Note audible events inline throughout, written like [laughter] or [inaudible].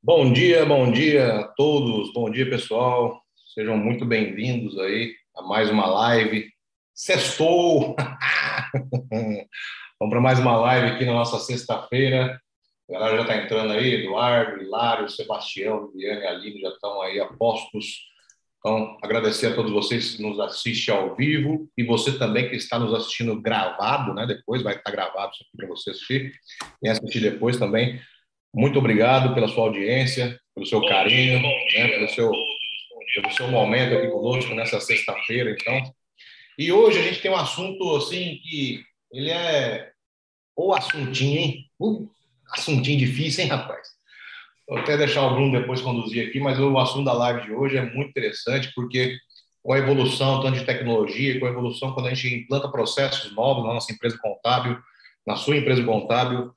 Bom dia, bom dia a todos, bom dia pessoal, sejam muito bem-vindos aí a mais uma live. Sextou! [laughs] Vamos para mais uma live aqui na nossa sexta-feira. A galera já está entrando aí, Eduardo, Hilário, Sebastião, Viviane Aline já estão aí apostos. Então, agradecer a todos vocês que nos assistem ao vivo e você também que está nos assistindo gravado, né? Depois vai estar gravado para você assistir e assistir depois também. Muito obrigado pela sua audiência, pelo seu bom carinho, dia, dia, né, pelo, seu, pelo seu momento aqui conosco nessa sexta-feira, então. E hoje a gente tem um assunto assim que ele é o assuntinho, hein? Uh, assuntinho difícil, hein, rapaz? Vou até deixar o Bruno depois conduzir aqui, mas o assunto da live de hoje é muito interessante porque com a evolução tanto de tecnologia, com a evolução quando a gente implanta processos novos na nossa empresa contábil, na sua empresa contábil,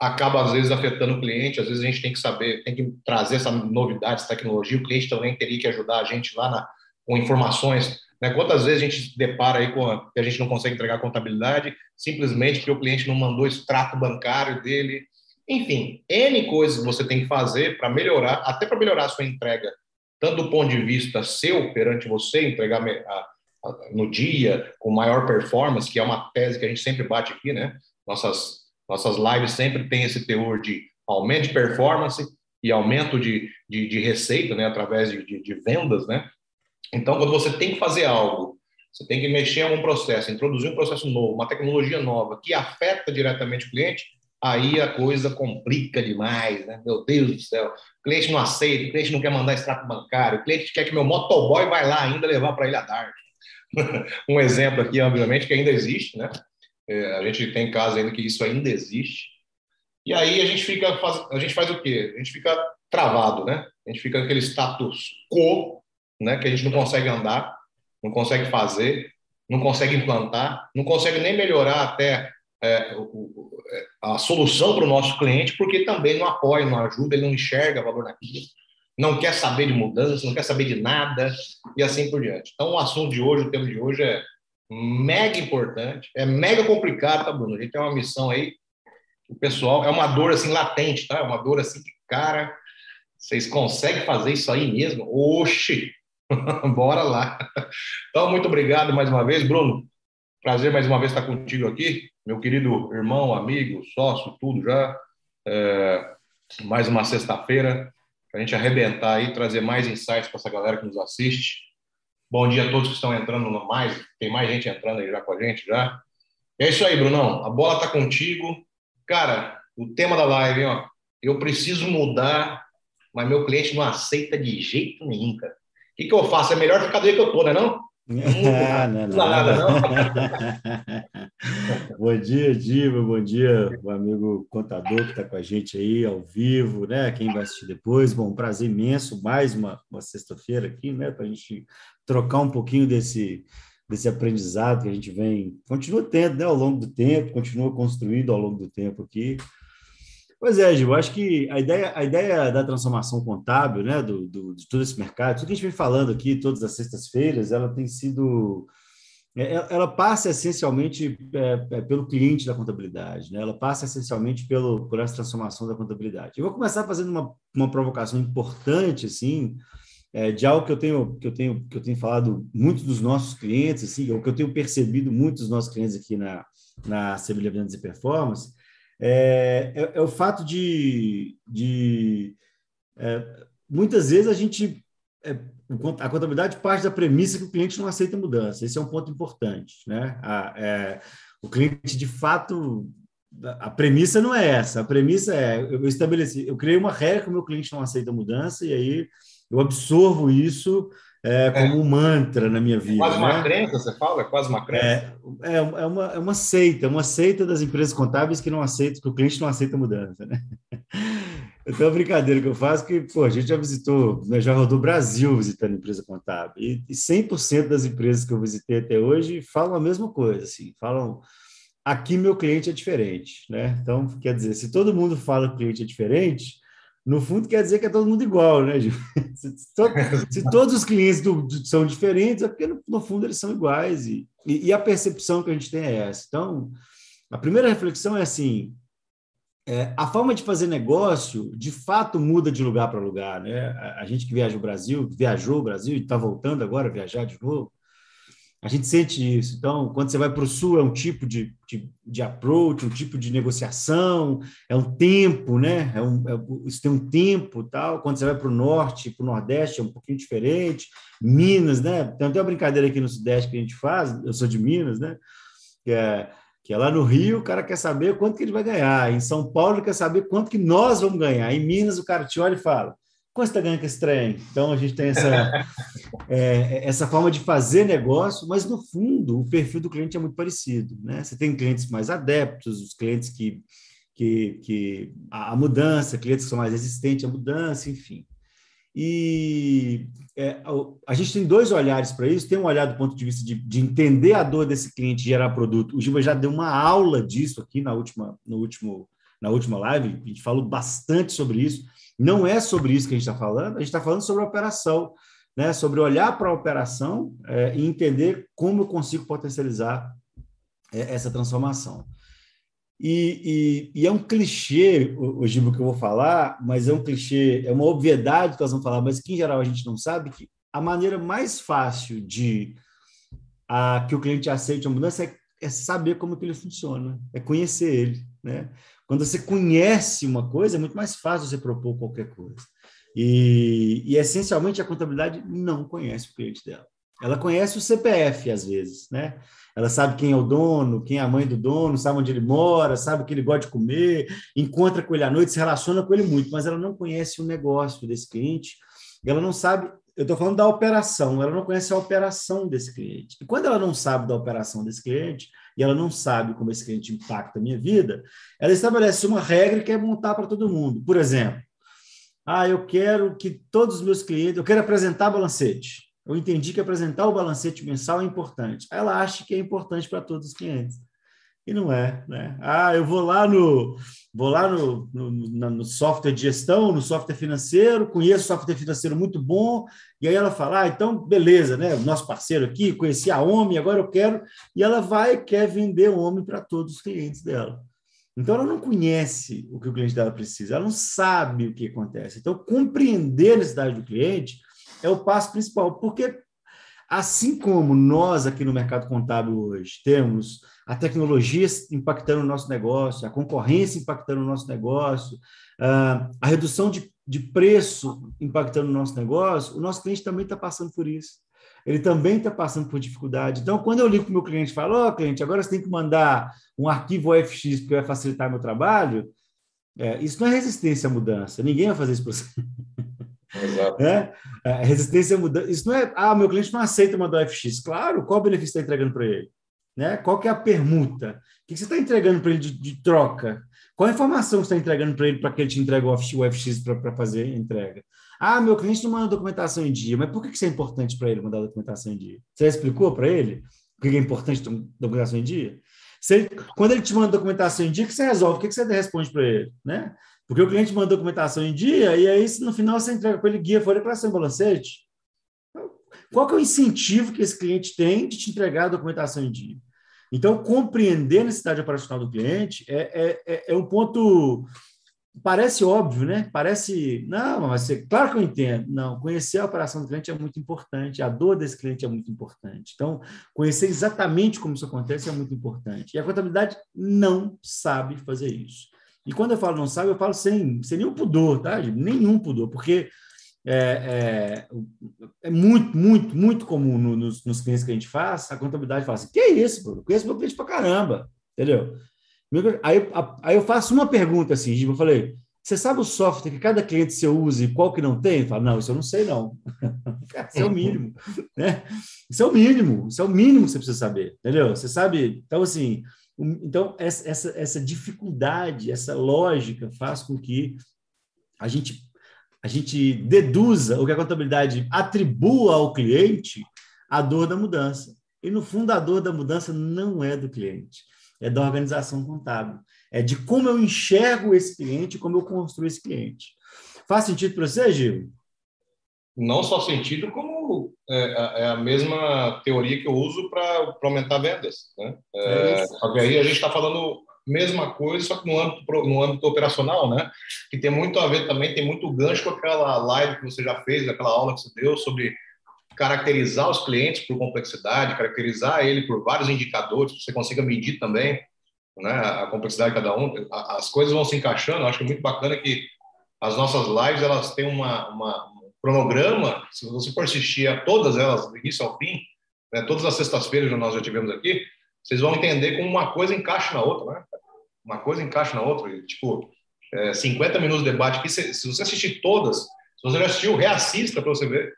acaba às vezes afetando o cliente, às vezes a gente tem que saber, tem que trazer essa novidade, essa tecnologia, o cliente também teria que ajudar a gente lá na, com informações. Né? Quantas vezes a gente se depara aí com a, que a gente não consegue entregar contabilidade simplesmente porque o cliente não mandou extrato bancário dele. Enfim, N coisas que você tem que fazer para melhorar, até para melhorar a sua entrega, tanto do ponto de vista seu perante você, entregar a, a, no dia, com maior performance, que é uma tese que a gente sempre bate aqui, né? Nossas nossas lives sempre têm esse teor de aumento de performance e aumento de, de, de receita, né, através de, de, de, vendas, né? Então, quando você tem que fazer algo, você tem que mexer em algum processo, introduzir um processo novo, uma tecnologia nova que afeta diretamente o cliente, aí a coisa complica demais, né? Meu Deus do céu, o cliente não aceita, o cliente não quer mandar extrato bancário, o cliente quer que meu motoboy vai lá ainda levar para ele a dar. [laughs] um exemplo aqui, obviamente, que ainda existe, né? É, a gente tem casos ainda que isso ainda existe. E aí a gente fica faz, a gente faz o quê? A gente fica travado, né? A gente fica naquele status quo, né? Que a gente não consegue andar, não consegue fazer, não consegue implantar, não consegue nem melhorar até é, o, é, a solução para o nosso cliente, porque também não apoia, não ajuda, ele não enxerga valor naquilo, não quer saber de mudança, não quer saber de nada e assim por diante. Então, o assunto de hoje, o tema de hoje é mega importante, é mega complicado, tá, Bruno? A gente tem uma missão aí, o pessoal, é uma dor assim latente, tá? É uma dor assim que, cara, vocês conseguem fazer isso aí mesmo? Oxi! [laughs] Bora lá! Então, muito obrigado mais uma vez, Bruno. Prazer mais uma vez estar contigo aqui, meu querido irmão, amigo, sócio, tudo já. É, mais uma sexta-feira, para a gente arrebentar aí, trazer mais insights para essa galera que nos assiste. Bom dia a todos que estão entrando no mais. Tem mais gente entrando aí já com a gente já. É isso aí, Brunão. A bola tá contigo. Cara, o tema da live, ó. Eu preciso mudar, mas meu cliente não aceita de jeito nenhum, cara. O que, que eu faço? É melhor ficar do jeito que eu tô, né não? Ah, [laughs] não, não, nada, não. [laughs] bom dia, Diva, bom dia, o amigo contador que está com a gente aí ao vivo, né? Quem vai assistir depois, bom, prazer imenso, mais uma, uma sexta-feira aqui, né? Para a gente trocar um pouquinho desse, desse aprendizado que a gente vem, continua tendo, né? Ao longo do tempo, continua construindo ao longo do tempo aqui. Pois é, Gil, acho que a ideia, a ideia da transformação contábil, né, do, do, de todo esse mercado, tudo que a gente vem falando aqui todas as sextas-feiras, ela tem sido. É, ela passa essencialmente é, é, pelo cliente da contabilidade, né? ela passa essencialmente pelo, por essa transformação da contabilidade. Eu vou começar fazendo uma, uma provocação importante, assim, de algo que eu tenho que eu tenho que eu tenho falado muito dos nossos clientes, assim, ou que eu tenho percebido muito dos nossos clientes aqui na na Sevilha Vendas e Performance, é, é, é o fato de, de é, muitas vezes a gente é, a contabilidade parte da premissa que o cliente não aceita mudança. Esse é um ponto importante, né? A, é, o cliente de fato a premissa não é essa. A premissa é eu estabeleci, eu criei uma regra que o meu cliente não aceita mudança e aí eu absorvo isso é, é, como um mantra na minha vida. quase uma né? crença, você fala? É quase uma crença? É, é, é, uma, é uma seita, uma seita das empresas contábeis que não aceitam, que o cliente não aceita mudança, né? [laughs] Então, a brincadeira que eu faço é que, pô, a gente já visitou, né, já rodou o Brasil visitando empresa contábil, e, e 100% das empresas que eu visitei até hoje falam a mesma coisa, assim, falam, aqui meu cliente é diferente, né? Então, quer dizer, se todo mundo fala que o cliente é diferente, no fundo quer dizer que é todo mundo igual, né, Gil? [laughs] Se, [laughs] se todos os clientes do, do, são diferentes, é porque no, no, fundo eles são iguais e, e, e, a percepção que a gente tem é essa. Então, a primeira reflexão é assim: é, a forma de fazer negócio, de fato, muda de lugar para lugar. Né? A, a, gente que viaja o Brasil, viajou o Brasil e está voltando agora a viajar de novo, a gente sente isso. Então, quando você vai para o Sul, é um tipo de, de, de, approach, um tipo de negociação, é um tempo, né? É um, é, isso tem um tempo tal. Quando você vai para o Norte, para o Nordeste, é um pouquinho diferente. Minas, né? Tem até uma brincadeira aqui no Sudeste que a gente faz, eu sou de Minas, né? Que é que é lá no Rio, o cara quer saber quanto que ele vai ganhar. Em São Paulo, ele quer saber quanto que nós vamos ganhar. Em Minas, o cara te olha e fala: quanto você está ganhando com esse trem? Então, a gente tem essa, [laughs] é, essa forma de fazer negócio, mas, no fundo, o perfil do cliente é muito parecido. Né? Você tem clientes mais adeptos, os clientes que, que, que a, a mudança, clientes que são mais resistentes à mudança, enfim. E é, a gente tem dois olhares para isso. Tem um olhar do ponto de vista de, de, entender a dor desse cliente gerar produto. O Giba já deu uma aula disso aqui na última, no último, na última live. A gente falou bastante sobre isso. Não é sobre isso que a gente está falando. A gente está falando sobre a operação, né? sobre olhar para a operação é, e entender como eu consigo potencializar é, essa transformação. E, e, e, é um clichê, o, o que eu vou falar, mas é um clichê, é uma obviedade que nós vamos falar, mas que em geral a gente não sabe, que a maneira mais fácil de a, que o cliente aceite a mudança é, é saber como que ele funciona, é conhecer ele. Né? Quando você conhece uma coisa, é muito mais fácil você propor qualquer coisa. E, e essencialmente a contabilidade não conhece o cliente dela. Ela conhece o CPF, às vezes, né? Ela sabe quem é o dono, quem é a mãe do dono, sabe onde ele mora, sabe o que ele gosta de comer, encontra com ele à noite, se relaciona com ele muito, mas ela não conhece o negócio desse cliente, ela não sabe. Eu estou falando da operação, ela não conhece a operação desse cliente. E quando ela não sabe da operação desse cliente, e ela não sabe como esse cliente impacta a minha vida, ela estabelece uma regra e quer montar para todo mundo. Por exemplo, ah, eu quero que todos os meus clientes, eu quero apresentar balancete eu entendi que apresentar o balancete mensal é importante. Ela acha que é importante para todos os clientes. E não é, né? Ah, eu vou lá no vou lá no, no, no, software de gestão, no software financeiro, conheço software financeiro muito bom, e aí ela fala, ah, então beleza, né? O nosso parceiro aqui, conheci a OMI, agora eu quero, e ela vai e quer vender o OMI para todos os clientes dela. Então ela não conhece o que o cliente dela precisa, ela não sabe o que acontece. Então, compreender a necessidade do cliente é o passo principal, porque assim como nós aqui no mercado contábil hoje temos a tecnologia impactando o nosso negócio, a concorrência impactando o nosso negócio, a redução de, de preço impactando o nosso negócio, o nosso cliente também está passando por isso. Ele também está passando por dificuldade. Então, quando eu ligo para o meu cliente e falo, ó, oh, cliente, agora você tem que mandar um arquivo OFX porque vai facilitar meu trabalho, é, isso não é resistência à mudança. Ninguém vai fazer isso para você. Exato. Né? Resistência mudança. Isso não é, ah, meu cliente não aceita mandar FX. Claro, qual o benefício está entregando para ele? Né? Qual que é a permuta? O que você está entregando para ele de, de, troca? Qual a informação você está entregando para ele para que ele te entregue o FX para fazer a entrega? Ah, meu cliente não manda documentação em dia, mas por que isso é importante para ele mandar documentação em dia? Você explicou para ele o que é importante documentação em dia? Ele, quando ele te manda documentação em dia, o que você resolve? O que você responde para ele? Né? Porque o cliente manda documentação em dia e aí no final você entrega para ele guia folha para ser balancete. Qual que é o incentivo que esse cliente tem de te entregar a documentação em dia? Então, compreender a necessidade operacional do cliente é, é, é, é um ponto. Parece óbvio, né? Parece. Não, mas você, claro que eu entendo. Não, conhecer a operação do cliente é muito importante, a dor desse cliente é muito importante. Então, conhecer exatamente como isso acontece é muito importante. E a contabilidade não sabe fazer isso. E quando eu falo não sabe, eu falo sem, sem nenhum pudor, tá? Nenhum pudor, porque é, é, é muito, muito, muito comum no, nos, nos clientes que a gente faz, a contabilidade fala assim: que isso, Bruno? Conheço meu cliente pra caramba, entendeu? Aí, aí eu faço uma pergunta assim, eu falei: você sabe o software que cada cliente seu usa e qual que não tem? Fala, não, isso eu não sei, não. [laughs] isso é o mínimo, né? Isso é o mínimo, isso é o mínimo que você precisa saber, entendeu? Você sabe, então assim, então, essa, essa, dificuldade, essa lógica faz com que a gente, a gente deduza o que a contabilidade atribua ao cliente a dor da mudança. E, no fundo, a dor da mudança não é do cliente, é da organização contábil. É de como eu enxergo esse cliente, como eu construo esse cliente. Faz sentido para você, Gil? Não só sentido, como é, é, a mesma teoria que eu uso para aumentar vendas. Né? É, é só que aí a gente está falando mesma coisa, só que no âmbito, no âmbito operacional, né? Que tem muito a ver também, tem muito gancho com aquela live que você já fez, aquela aula que você deu sobre caracterizar os clientes por complexidade, caracterizar ele por vários indicadores, que você consiga medir também né, a complexidade de cada um. As coisas vão se encaixando. Eu acho muito bacana que as nossas lives elas têm uma, uma um cronograma. Se você for assistir a todas elas, do início ao fim, né, todas as sextas-feiras que nós já tivemos aqui, vocês vão entender como uma coisa encaixa na outra, né? Uma coisa encaixa na outra. E, tipo, é, 50 minutos de debate aqui, se, se você assistir todas, se você já assistiu, reassista para você ver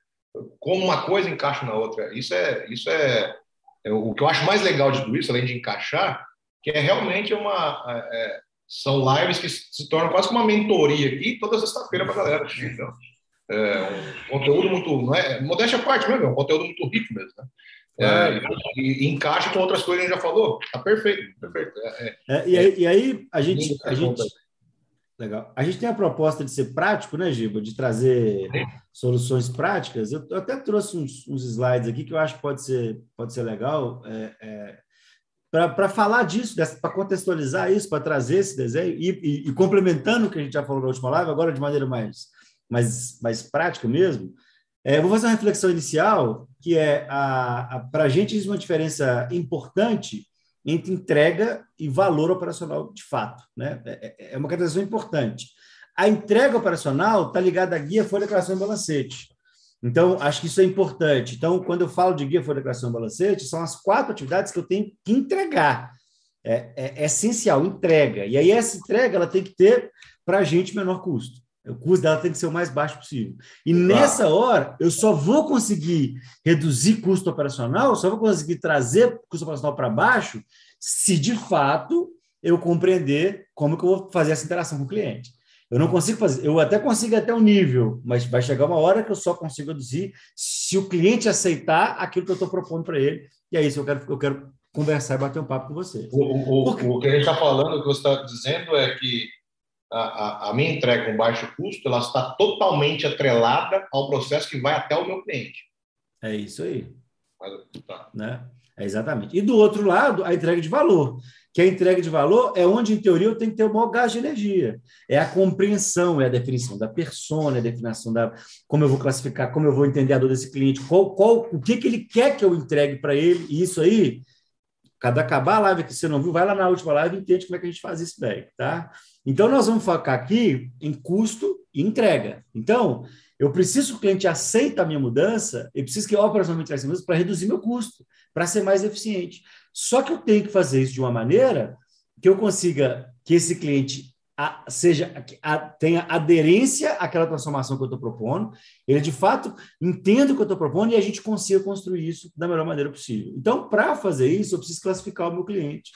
como uma coisa encaixa na outra. Isso é, isso é, é, o que eu acho mais legal de tudo isso, além de encaixar, que é realmente uma é, é são lives que se tornam quase uma mentoria aqui toda sexta-feira para a galera. Então, é um conteúdo muito, não é, modéstia à parte mesmo, é um conteúdo muito rico mesmo, né? É, e, e, encaixa com outras coisas que a gente já falou. Tá perfeito, perfeito. É, é, é e, aí, e, aí, a gente, a gente, legal. A gente tem a proposta de ser prático, né, Giba? De trazer soluções práticas. Eu, eu até trouxe uns, uns, slides aqui que eu acho que pode ser, pode ser legal. É, é, para falar disso, para contextualizar isso, para trazer esse desenho e, e, e, complementando o que a gente já falou na última live, agora de maneira mais, mais, mais prática mesmo, é, vou fazer uma reflexão inicial, que é, para a gente, existe uma diferença importante entre entrega e valor operacional de fato. Né? É, é, é uma caracterização importante. A entrega operacional está ligada à guia, folha, declaração e balancete. Então, acho que isso é importante. Então, quando eu falo de guia, folha, declaração e balancete, são as quatro atividades que eu tenho que entregar. É, é, é essencial, entrega. E aí, essa entrega ela tem que ter, para a gente, menor custo. O custo dela tem que ser o mais baixo possível. E claro. nessa hora, eu só vou conseguir reduzir custo operacional, só vou conseguir trazer custo operacional para baixo, se de fato eu compreender como que eu vou fazer essa interação com o cliente. Eu não consigo fazer, eu até consigo até um nível, mas vai chegar uma hora que eu só consigo reduzir se o cliente aceitar aquilo que eu estou propondo para ele. E é isso eu quero, eu quero conversar e bater um papo com você. O, o, o que a gente está falando, o que você está dizendo é que a, a, minha entrega com baixo custo, ela está totalmente atrelada ao processo que vai até o meu cliente. É isso aí. Mas, tá. né? É exatamente. E do outro lado, a entrega de valor, que a entrega de valor é onde, em teoria, eu tenho que ter o maior gás de energia. É a compreensão, é a definição da persona, é a definição da como eu vou classificar, como eu vou entender a dor desse cliente, qual, qual, o que, que ele quer que eu entregue para ele, e isso aí, cada acabar a live que você não viu, vai lá na última live e entende como é que a gente faz isso daí, tá? Então, nós vamos focar aqui em custo e entrega. Então, eu preciso que o cliente aceite a minha mudança e preciso que eu operacionalmente faça mudança para reduzir meu custo, para ser mais eficiente. Só que eu tenho que fazer isso de uma maneira que eu consiga que esse cliente a, seja a, tenha aderência àquela transformação que eu estou propondo, ele de fato entenda o que eu estou propondo e a gente consiga construir isso da melhor maneira possível. Então, para fazer isso, eu preciso classificar o meu cliente.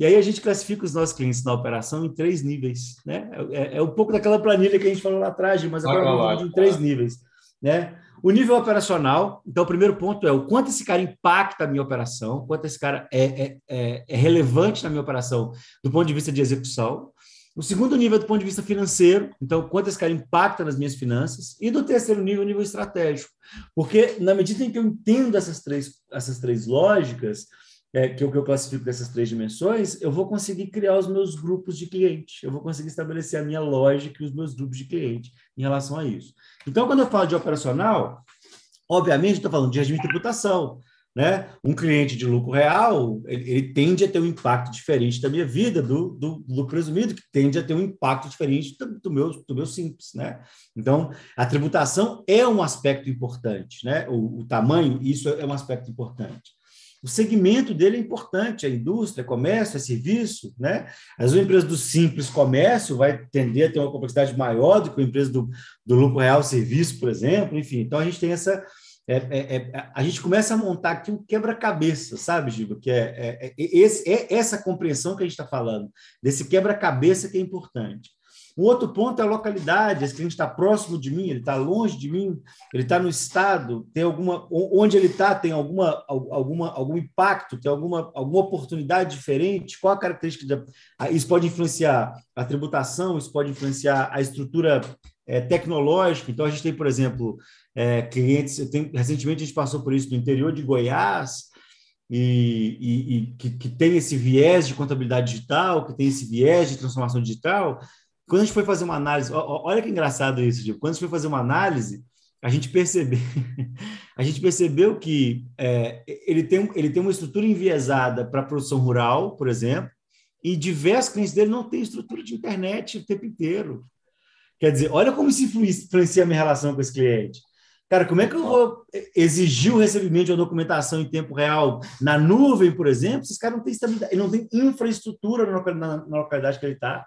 E aí a gente classifica os nossos clientes na operação em três níveis, né? É, é um pouco daquela planilha que a gente falou lá atrás, mas agora vamos em três níveis, né? O nível operacional, então o primeiro ponto é o quanto esse cara impacta a minha operação, quanto esse cara é, é, é, é relevante na minha operação do ponto de vista de execução. O segundo nível é do ponto de vista financeiro, então quanto esse cara impacta nas minhas finanças. E do terceiro nível, o nível estratégico. Porque na medida em que eu entendo essas três, essas três lógicas, é, que, eu, que eu classifico dessas três dimensões, eu vou conseguir criar os meus grupos de cliente, eu vou conseguir estabelecer a minha lógica e os meus grupos de cliente em relação a isso. Então, quando eu falo de operacional, obviamente estou falando de regime de tributação. Né? Um cliente de lucro real, ele, ele, tende a ter um impacto diferente da minha vida, do, do, do presumido, que tende a ter um impacto diferente do, do, meu, do meu simples. Né? Então, a tributação é um aspecto importante, né? o, o tamanho, isso é um aspecto importante. O segmento dele é importante, a indústria, comércio, é serviço, né? As empresas do simples comércio vai tender a ter uma complexidade maior do que a empresa do, do lucro real serviço, por exemplo, enfim. Então a gente tem essa é, é, é, a gente começa a montar aqui um quebra-cabeça, sabe, Giba? Que é, é, é esse, é essa compreensão que a gente está falando, desse quebra-cabeça que é importante. Um outro ponto é a localidade. Esse cliente está próximo de mim, ele está longe de mim, ele está no estado, tem alguma, onde ele está tem alguma, alguma, algum impacto, tem alguma, alguma oportunidade diferente. Qual a característica? De, isso pode influenciar a tributação, isso pode influenciar a estrutura é, tecnológica. Então a gente tem, por exemplo, é, clientes. Tenho, recentemente a gente passou por isso no interior de Goiás e, e, e que, que, tem esse viés de contabilidade digital, que tem esse viés de transformação digital. Quando a gente foi fazer uma análise, olha que engraçado isso, Gil. quando a gente foi fazer uma análise, a gente percebeu, [laughs] a gente percebeu que é, ele, tem, ele tem uma estrutura enviesada para a produção rural, por exemplo, e diversos clientes dele não têm estrutura de internet o tempo inteiro. Quer dizer, olha como isso influencia a minha relação com esse cliente. Cara, como é que eu vou exigir o recebimento de uma documentação em tempo real na nuvem, por exemplo, se esse cara não tem estabilidade, ele não tem infraestrutura na localidade que ele está?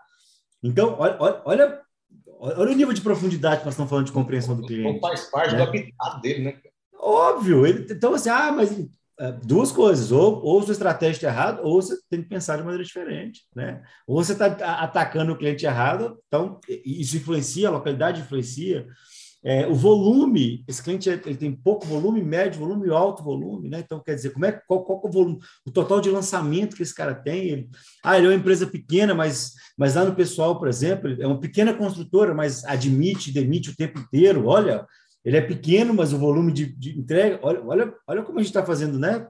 Então, olha, olha, olha, o nível de profundidade que nós estamos falando de compreensão do cliente. Não faz parte né? do habitat dele, né? Óbvio. Ele, então, assim, ah, mas é, duas coisas, ou, ou sua estratégia está errada, ou você tem que pensar de maneira diferente, né? Ou você está atacando o cliente errado, então isso influencia, a localidade influencia, é, o volume, esse cliente ele tem pouco volume, médio volume alto volume, né? Então, quer dizer, como é, qual, qual é o volume, o total de lançamento que esse cara tem? Ele, ah, ele é uma empresa pequena, mas, mas lá no pessoal, por exemplo, é uma pequena construtora, mas admite, demite o tempo inteiro. Olha, ele é pequeno, mas o volume de, de entrega, olha, olha, olha como a gente está fazendo, né?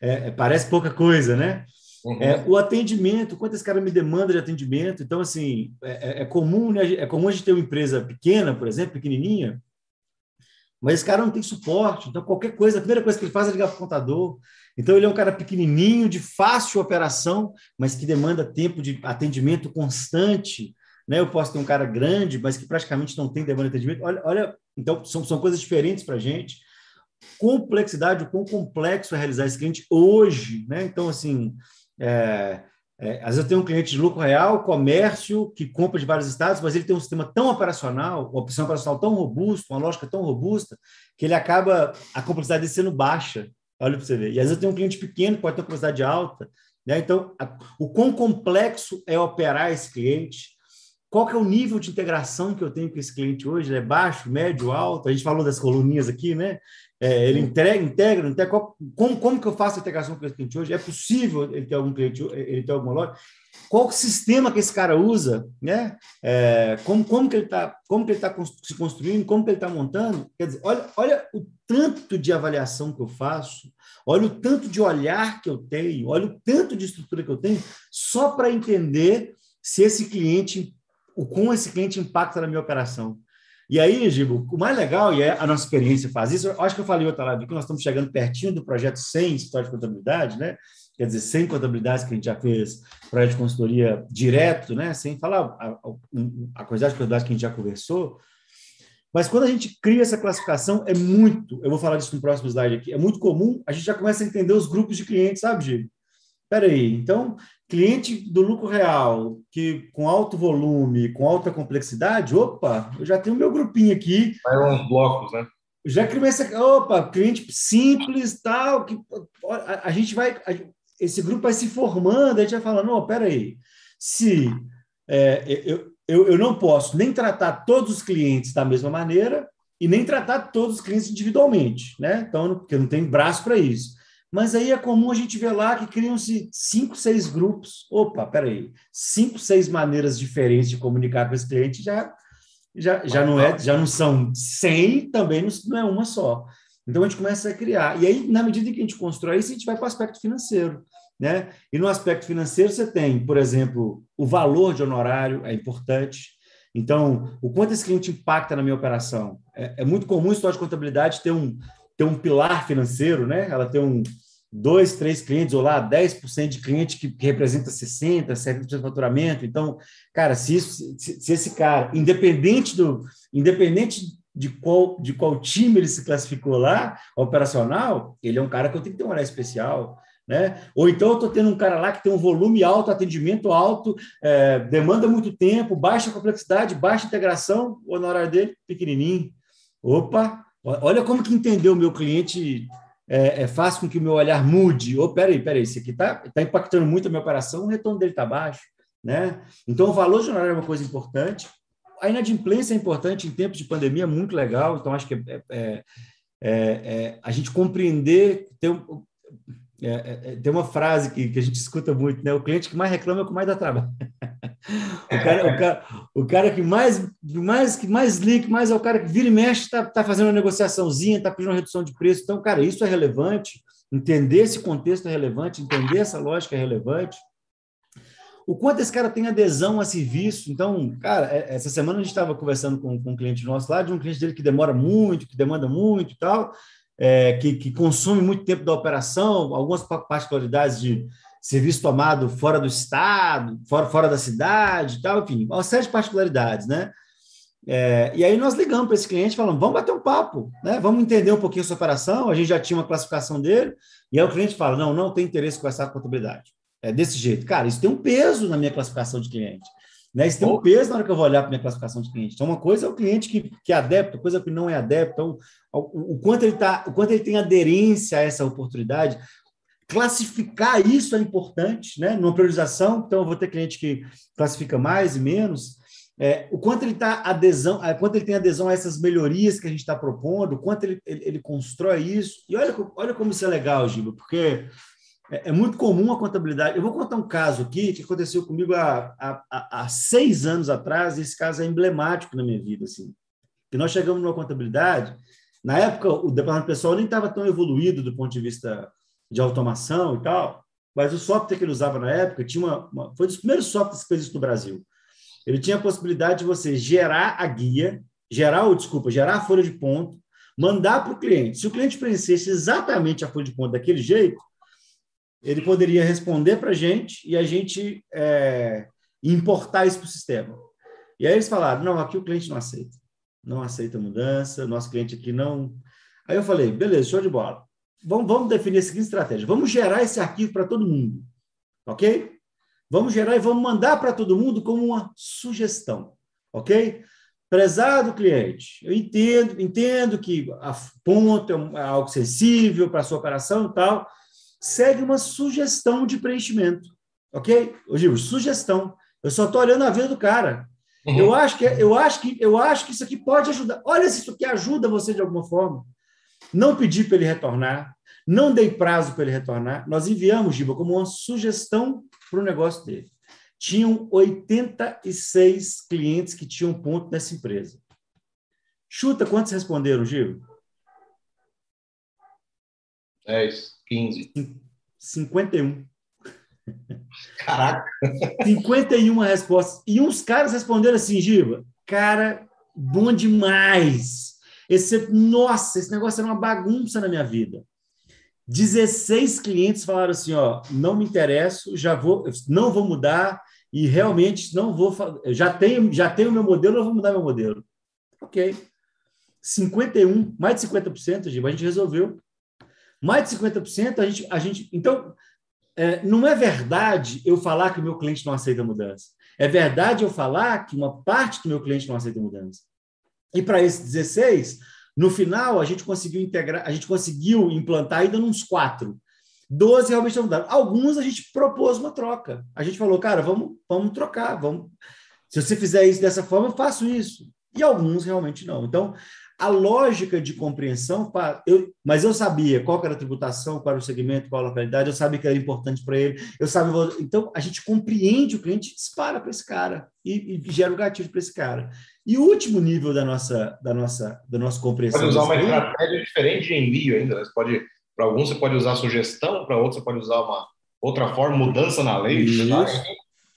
É, é, parece pouca coisa, né? Uhum. É, o atendimento, quanto esse cara me demanda de atendimento. Então, assim, é, é, é comum, né? É comum a gente ter uma empresa pequena, por exemplo, pequenininha, mas esse cara não tem suporte. Então, qualquer coisa, a primeira coisa que ele faz é ligar para o contador. Então, ele é um cara pequenininho, de fácil operação, mas que demanda tempo de atendimento constante. Né? Eu posso ter um cara grande, mas que praticamente não tem demanda de atendimento. Olha, olha então, são, são coisas diferentes para a gente. Complexidade, o quão complexo é realizar esse cliente hoje. Né? Então, assim, é, é, às vezes eu tenho um cliente de lucro real, comércio, que compra de vários estados, mas ele tem um sistema tão operacional, uma opção operacional tão robusta, uma lógica tão robusta, que ele acaba a complexidade dele sendo baixa. Olha para você ver. E às vezes eu tenho um cliente pequeno, pode ter uma complexidade alta. Né? Então, a, o quão complexo é operar esse cliente, qual que é o nível de integração que eu tenho com esse cliente hoje? Ele é baixo, médio, alto? A gente falou das coluninhas aqui, né? É, ele entrega, integra, integra qual, como, como que eu faço a integração com esse cliente hoje? É possível ele ter algum cliente, ele ter alguma loja? Qual sistema que esse cara usa, né? É, como, como que ele está como que ele está se construindo, como que ele está montando? Quer dizer, olha, olha o tanto de avaliação que eu faço, olha o tanto de olhar que eu tenho, olha o tanto de estrutura que eu tenho, só para entender se esse cliente o como esse cliente impacta na minha operação. E aí, Gibo, o mais legal, e é a nossa experiência faz isso, eu acho que eu falei outra live, que nós estamos chegando pertinho do projeto 100 História de Contabilidade, né? Quer dizer, 100 contabilidades que a gente já fez projeto de consultoria direto, né? Sem falar a, a, quantidade de contabilidades que a gente já conversou. Mas quando a gente cria essa classificação, é muito, eu vou falar disso no próximo slide aqui, é muito comum, a gente já começa a entender os grupos de clientes, sabe, Gibo? Peraí, então cliente do lucro real, que com alto volume, com alta complexidade, opa, eu já tenho meu grupinho aqui. Vai uns blocos, né? Já começa, opa, cliente simples, tal, que a, a gente vai, a, esse grupo vai se formando, a gente vai falando, não, peraí, se é, eu, eu, eu não posso nem tratar todos os clientes da mesma maneira e nem tratar todos os clientes individualmente, né? Então, porque não tem braço para isso. Mas aí é comum a gente ver lá que criam-se cinco, seis grupos. Opa, peraí, cinco, seis maneiras diferentes de comunicar com esse cliente já, já, já, não, é, já não são cem, também não é uma só. Então a gente começa a criar. E aí, na medida que a gente constrói isso, a gente vai para o aspecto financeiro. Né? E no aspecto financeiro, você tem, por exemplo, o valor de honorário, é importante. Então, o quanto esse cliente impacta na minha operação? É, é muito comum, história de contabilidade, ter um, ter um pilar financeiro, né? ela tem um, dois, três clientes, ou lá 10% de cliente que, representa 60%, 70% do faturamento. Então, cara, se, isso, se, se, esse cara, independente do independente de qual, de qual time ele se classificou lá, operacional, ele é um cara que eu tenho que ter um olhar especial. Né? Ou então eu estou tendo um cara lá que tem um volume alto, atendimento alto, é, demanda muito tempo, baixa complexidade, baixa integração, o honorário dele pequenininho. Opa, olha como que entendeu o meu cliente é, é, faz com que o meu olhar mude. Ou, oh, peraí, peraí, isso aqui está tá impactando muito a minha operação, o retorno dele está baixo. Né? Então, o valor de honorário é uma coisa importante. A inadimplência é importante em tempos de pandemia, muito legal. Então, acho que é, é, é, é a gente compreender. Tem, tem uma frase que, que a gente escuta muito, né? O cliente que mais reclama é o que mais dá trabalho. [laughs] O cara, o cara, o cara que mais, mais, que mais link, mais é o cara que vira e mexe, está tá fazendo uma negociaçãozinha, está pedindo uma redução de preço. Então, cara, isso é relevante. entender esse contexto é relevante, entender essa lógica é relevante, o quanto esse cara tem adesão a serviço. Então, cara, é, essa semana a gente estava conversando com, com um cliente nosso lá, de um cliente dele que demora muito, que demanda muito e tal, é, que, que consome muito tempo da operação, algumas particularidades de serviço tomado fora do estado, fora, fora da cidade tal, enfim, uma série de particularidades, né? É, e aí nós ligamos para esse cliente falando, vamos bater um papo, né? Vamos entender um pouquinho a sua operação, a gente já tinha uma classificação dele, e aí o cliente fala, não, não tem interesse com essa contabilidade é, desse jeito. Cara, isso tem um peso na minha classificação de cliente. Né? Isso tem um peso na hora que eu vou olhar para minha classificação de cliente. Então, uma coisa é o cliente que, que é adepto, coisa que não é adepto. Então, o, o, quanto ele tá, o quanto ele tem aderência a essa oportunidade. Classificar isso é importante, né? Numa priorização, então eu vou ter cliente que classifica mais e menos. É, o quanto ele está adesão, o quanto ele tem adesão a essas melhorias que a gente está propondo, o quanto ele, ele, ele, constrói isso. E olha, olha como isso é legal, Giba, porque é, é, muito comum a contabilidade. Eu vou contar um caso aqui que aconteceu comigo há, há, há seis anos atrás. Esse caso é emblemático na minha vida. Assim. Que nós chegamos numa contabilidade. Na época, o departamento pessoal nem estava tão evoluído do ponto de vista de automação e tal, mas o software que ele usava na época tinha uma, uma foi um dos primeiros softwares que fez no Brasil. Ele tinha a possibilidade de você gerar a guia, gerar, ou desculpa, gerar a folha de ponto, mandar para o cliente. Se o cliente preenchesse exatamente a folha de ponto daquele jeito, ele poderia responder para a gente e a gente é, importar isso para o sistema. E aí eles falaram: não, aqui o cliente não aceita. Não aceita mudança, nosso cliente aqui não. Aí eu falei: beleza, show de bola. Vamos, vamos definir a seguinte estratégia: vamos gerar esse arquivo para todo mundo. Ok? Vamos gerar e vamos mandar para todo mundo como uma sugestão. Ok? Prezado cliente, eu entendo, entendo que a ponto é, é algo sensível para a sua operação e tal segue uma sugestão de preenchimento. Ok? Ô, Gil, sugestão. Eu só estou olhando a vida do cara. Uhum. Eu, acho que, eu, acho que, eu acho que isso aqui pode ajudar. Olha se isso aqui ajuda você de alguma forma. Não pedi para ele retornar, não dei prazo para ele retornar. Nós enviamos, Giba, como uma sugestão para o negócio dele. Tinham 86 clientes que tinham ponto nessa empresa. Chuta quantos responderam, Giba? 10. 15. 51. Caraca! 51 respostas. E uns caras responderam assim, Giba, cara, bom demais. Esse, nossa, esse negócio era uma bagunça na minha vida. 16 clientes falaram assim, ó, não me interesso, já vou, não vou mudar e realmente não vou, já tenho, já tenho meu modelo, não vou mudar meu modelo. OK. 51, mais de 50%, Giba, a gente resolveu mais de 50%, a gente. A gente então, é, não é verdade eu falar que o meu cliente não aceita mudança. É verdade eu falar que uma parte do meu cliente não aceita mudança. E para esses 16, no final, a gente conseguiu integrar, a gente conseguiu implantar ainda uns quatro. 12 realmente não mudaram. Alguns a gente propôs uma troca. A gente falou, cara, vamos, vamos trocar, vamos. Se você fizer isso dessa forma, eu faço isso. E alguns realmente não. Então, a lógica de compreensão, eu, mas eu sabia qual era a tributação, qual era o segmento, qual a localidade, eu sabia que era importante para ele, eu sabia, então a gente compreende o cliente, dispara para esse cara e, e, gera o gatilho para esse cara. E o último nível da nossa, da nossa, da nossa compreensão. Pode usar uma estratégia diferente de envio ainda. Né? Você pode, para alguns você pode usar sugestão, para outros você pode usar uma outra forma, mudança na lei. Isso. Uma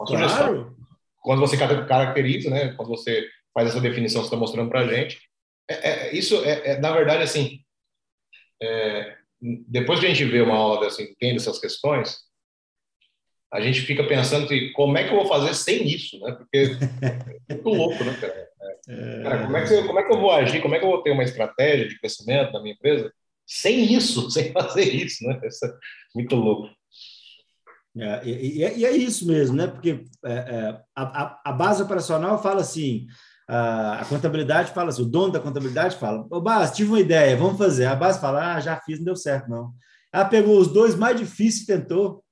sugestão. Claro. Quando você caracteriza, né? Quando você faz essa definição, você está mostrando para a gente é, é, isso é, é, na verdade, assim, é, depois que a gente vê uma aula dessa, entende essas questões, a gente fica pensando que como é que eu vou fazer sem isso, né? Porque é muito louco, né, cara? É, cara como, é que eu, como é que eu vou agir? Como é que eu vou ter uma estratégia de crescimento da minha empresa sem isso, [laughs] sem fazer isso, né? Isso é muito louco. É, e, e, é isso mesmo, né? Porque é, a, a, base operacional fala assim: a, contabilidade fala assim, o dono da contabilidade fala, ô Bas, tive uma ideia, vamos fazer. A base fala, ah, já fiz, não deu certo, não. Ela pegou os dois mais difíceis e tentou.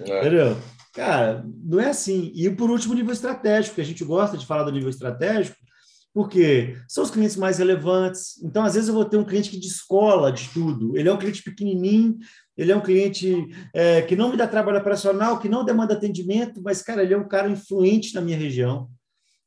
É. Entendeu? Cara, não é assim. E por último, nível estratégico, que a gente gosta de falar do nível estratégico, porque são os clientes mais relevantes. Então, às vezes, eu vou ter um cliente que descola de tudo. Ele é um cliente pequenininho, ele é um cliente é, que não me dá trabalho operacional, que não demanda atendimento, mas, cara, ele é um cara influente na minha região.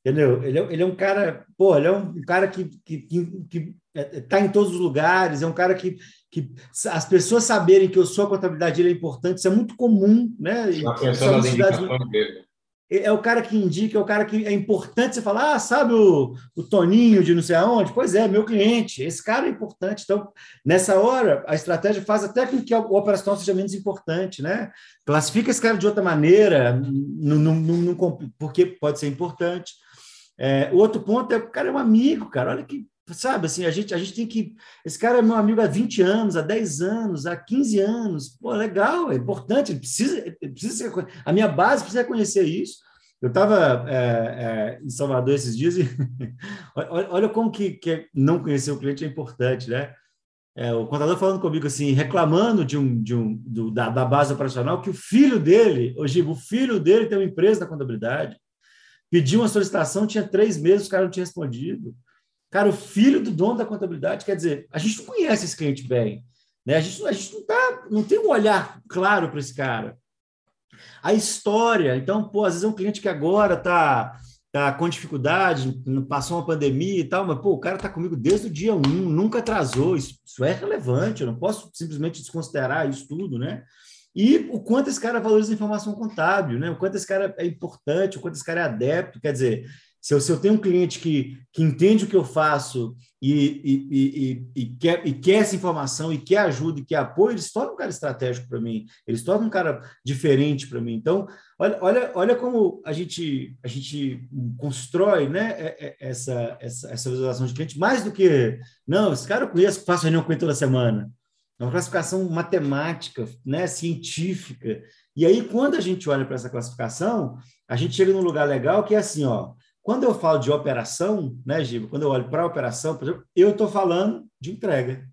Entendeu? Ele é, ele é um cara, pô, ele é um cara que está que, que, que é, tá em todos os lugares, é um cara que, que as pessoas saberem que eu sou a contabilidade dele é importante, isso é muito comum, né? Pensando nas indicações dele é o cara que indica, é o cara que é importante você falar, ah, sabe o, o Toninho de não sei aonde? Pois é, meu cliente, esse cara é importante. Então, nessa hora, a estratégia faz até com que o operacional seja menos importante, né? Classifica esse cara de outra maneira, porque pode ser importante. É, o outro ponto é o cara é um amigo, cara. Olha que sabe, assim, a gente, a gente tem que. Esse cara é meu amigo há 20 anos, há 10 anos, há 15 anos. Pô, legal, é importante, ele precisa, ele precisa a minha base precisa conhecer isso. Eu estava é, é, em Salvador esses dias e [laughs] olha, olha, como que, que não conhecer o cliente é importante, né? É, o contador falando comigo assim, reclamando de um, de um do, da, da, base operacional, que o filho dele, hoje o filho dele tem uma empresa da contabilidade, pediu uma solicitação, tinha três meses, o cara não tinha respondido. Cara, o filho do dono da contabilidade, quer dizer, a gente não conhece esse cliente bem. Né? A, gente, a gente não, tá, não tem um olhar claro para esse cara. A história, então, pô, às vezes é um cliente que agora está tá com dificuldade, passou uma pandemia e tal, mas pô, o cara está comigo desde o dia um, nunca atrasou. Isso, isso é relevante, eu não posso simplesmente desconsiderar isso tudo, né? E o quanto esse cara valoriza a informação contábil, né? O quanto esse cara é importante, o quanto esse cara é adepto, quer dizer, se eu, se eu tenho um cliente que, que entende o que eu faço e, e, e, e, quer, e quer essa informação e quer ajuda e quer apoio, ele se torna um cara estratégico para mim, ele se torna um cara diferente para mim. Então, olha, olha, olha como a gente, a gente constrói né, é, é, essa, essa, essa visualização de cliente, mais do que, não, esse cara eu conheço, faço reunião com ele toda semana. É uma classificação matemática, né, científica. E aí, quando a gente olha para essa classificação, a gente chega num lugar legal que é assim, ó, quando eu falo de operação, né, Giba? Quando eu olho para a operação, por exemplo, eu estou falando de entrega.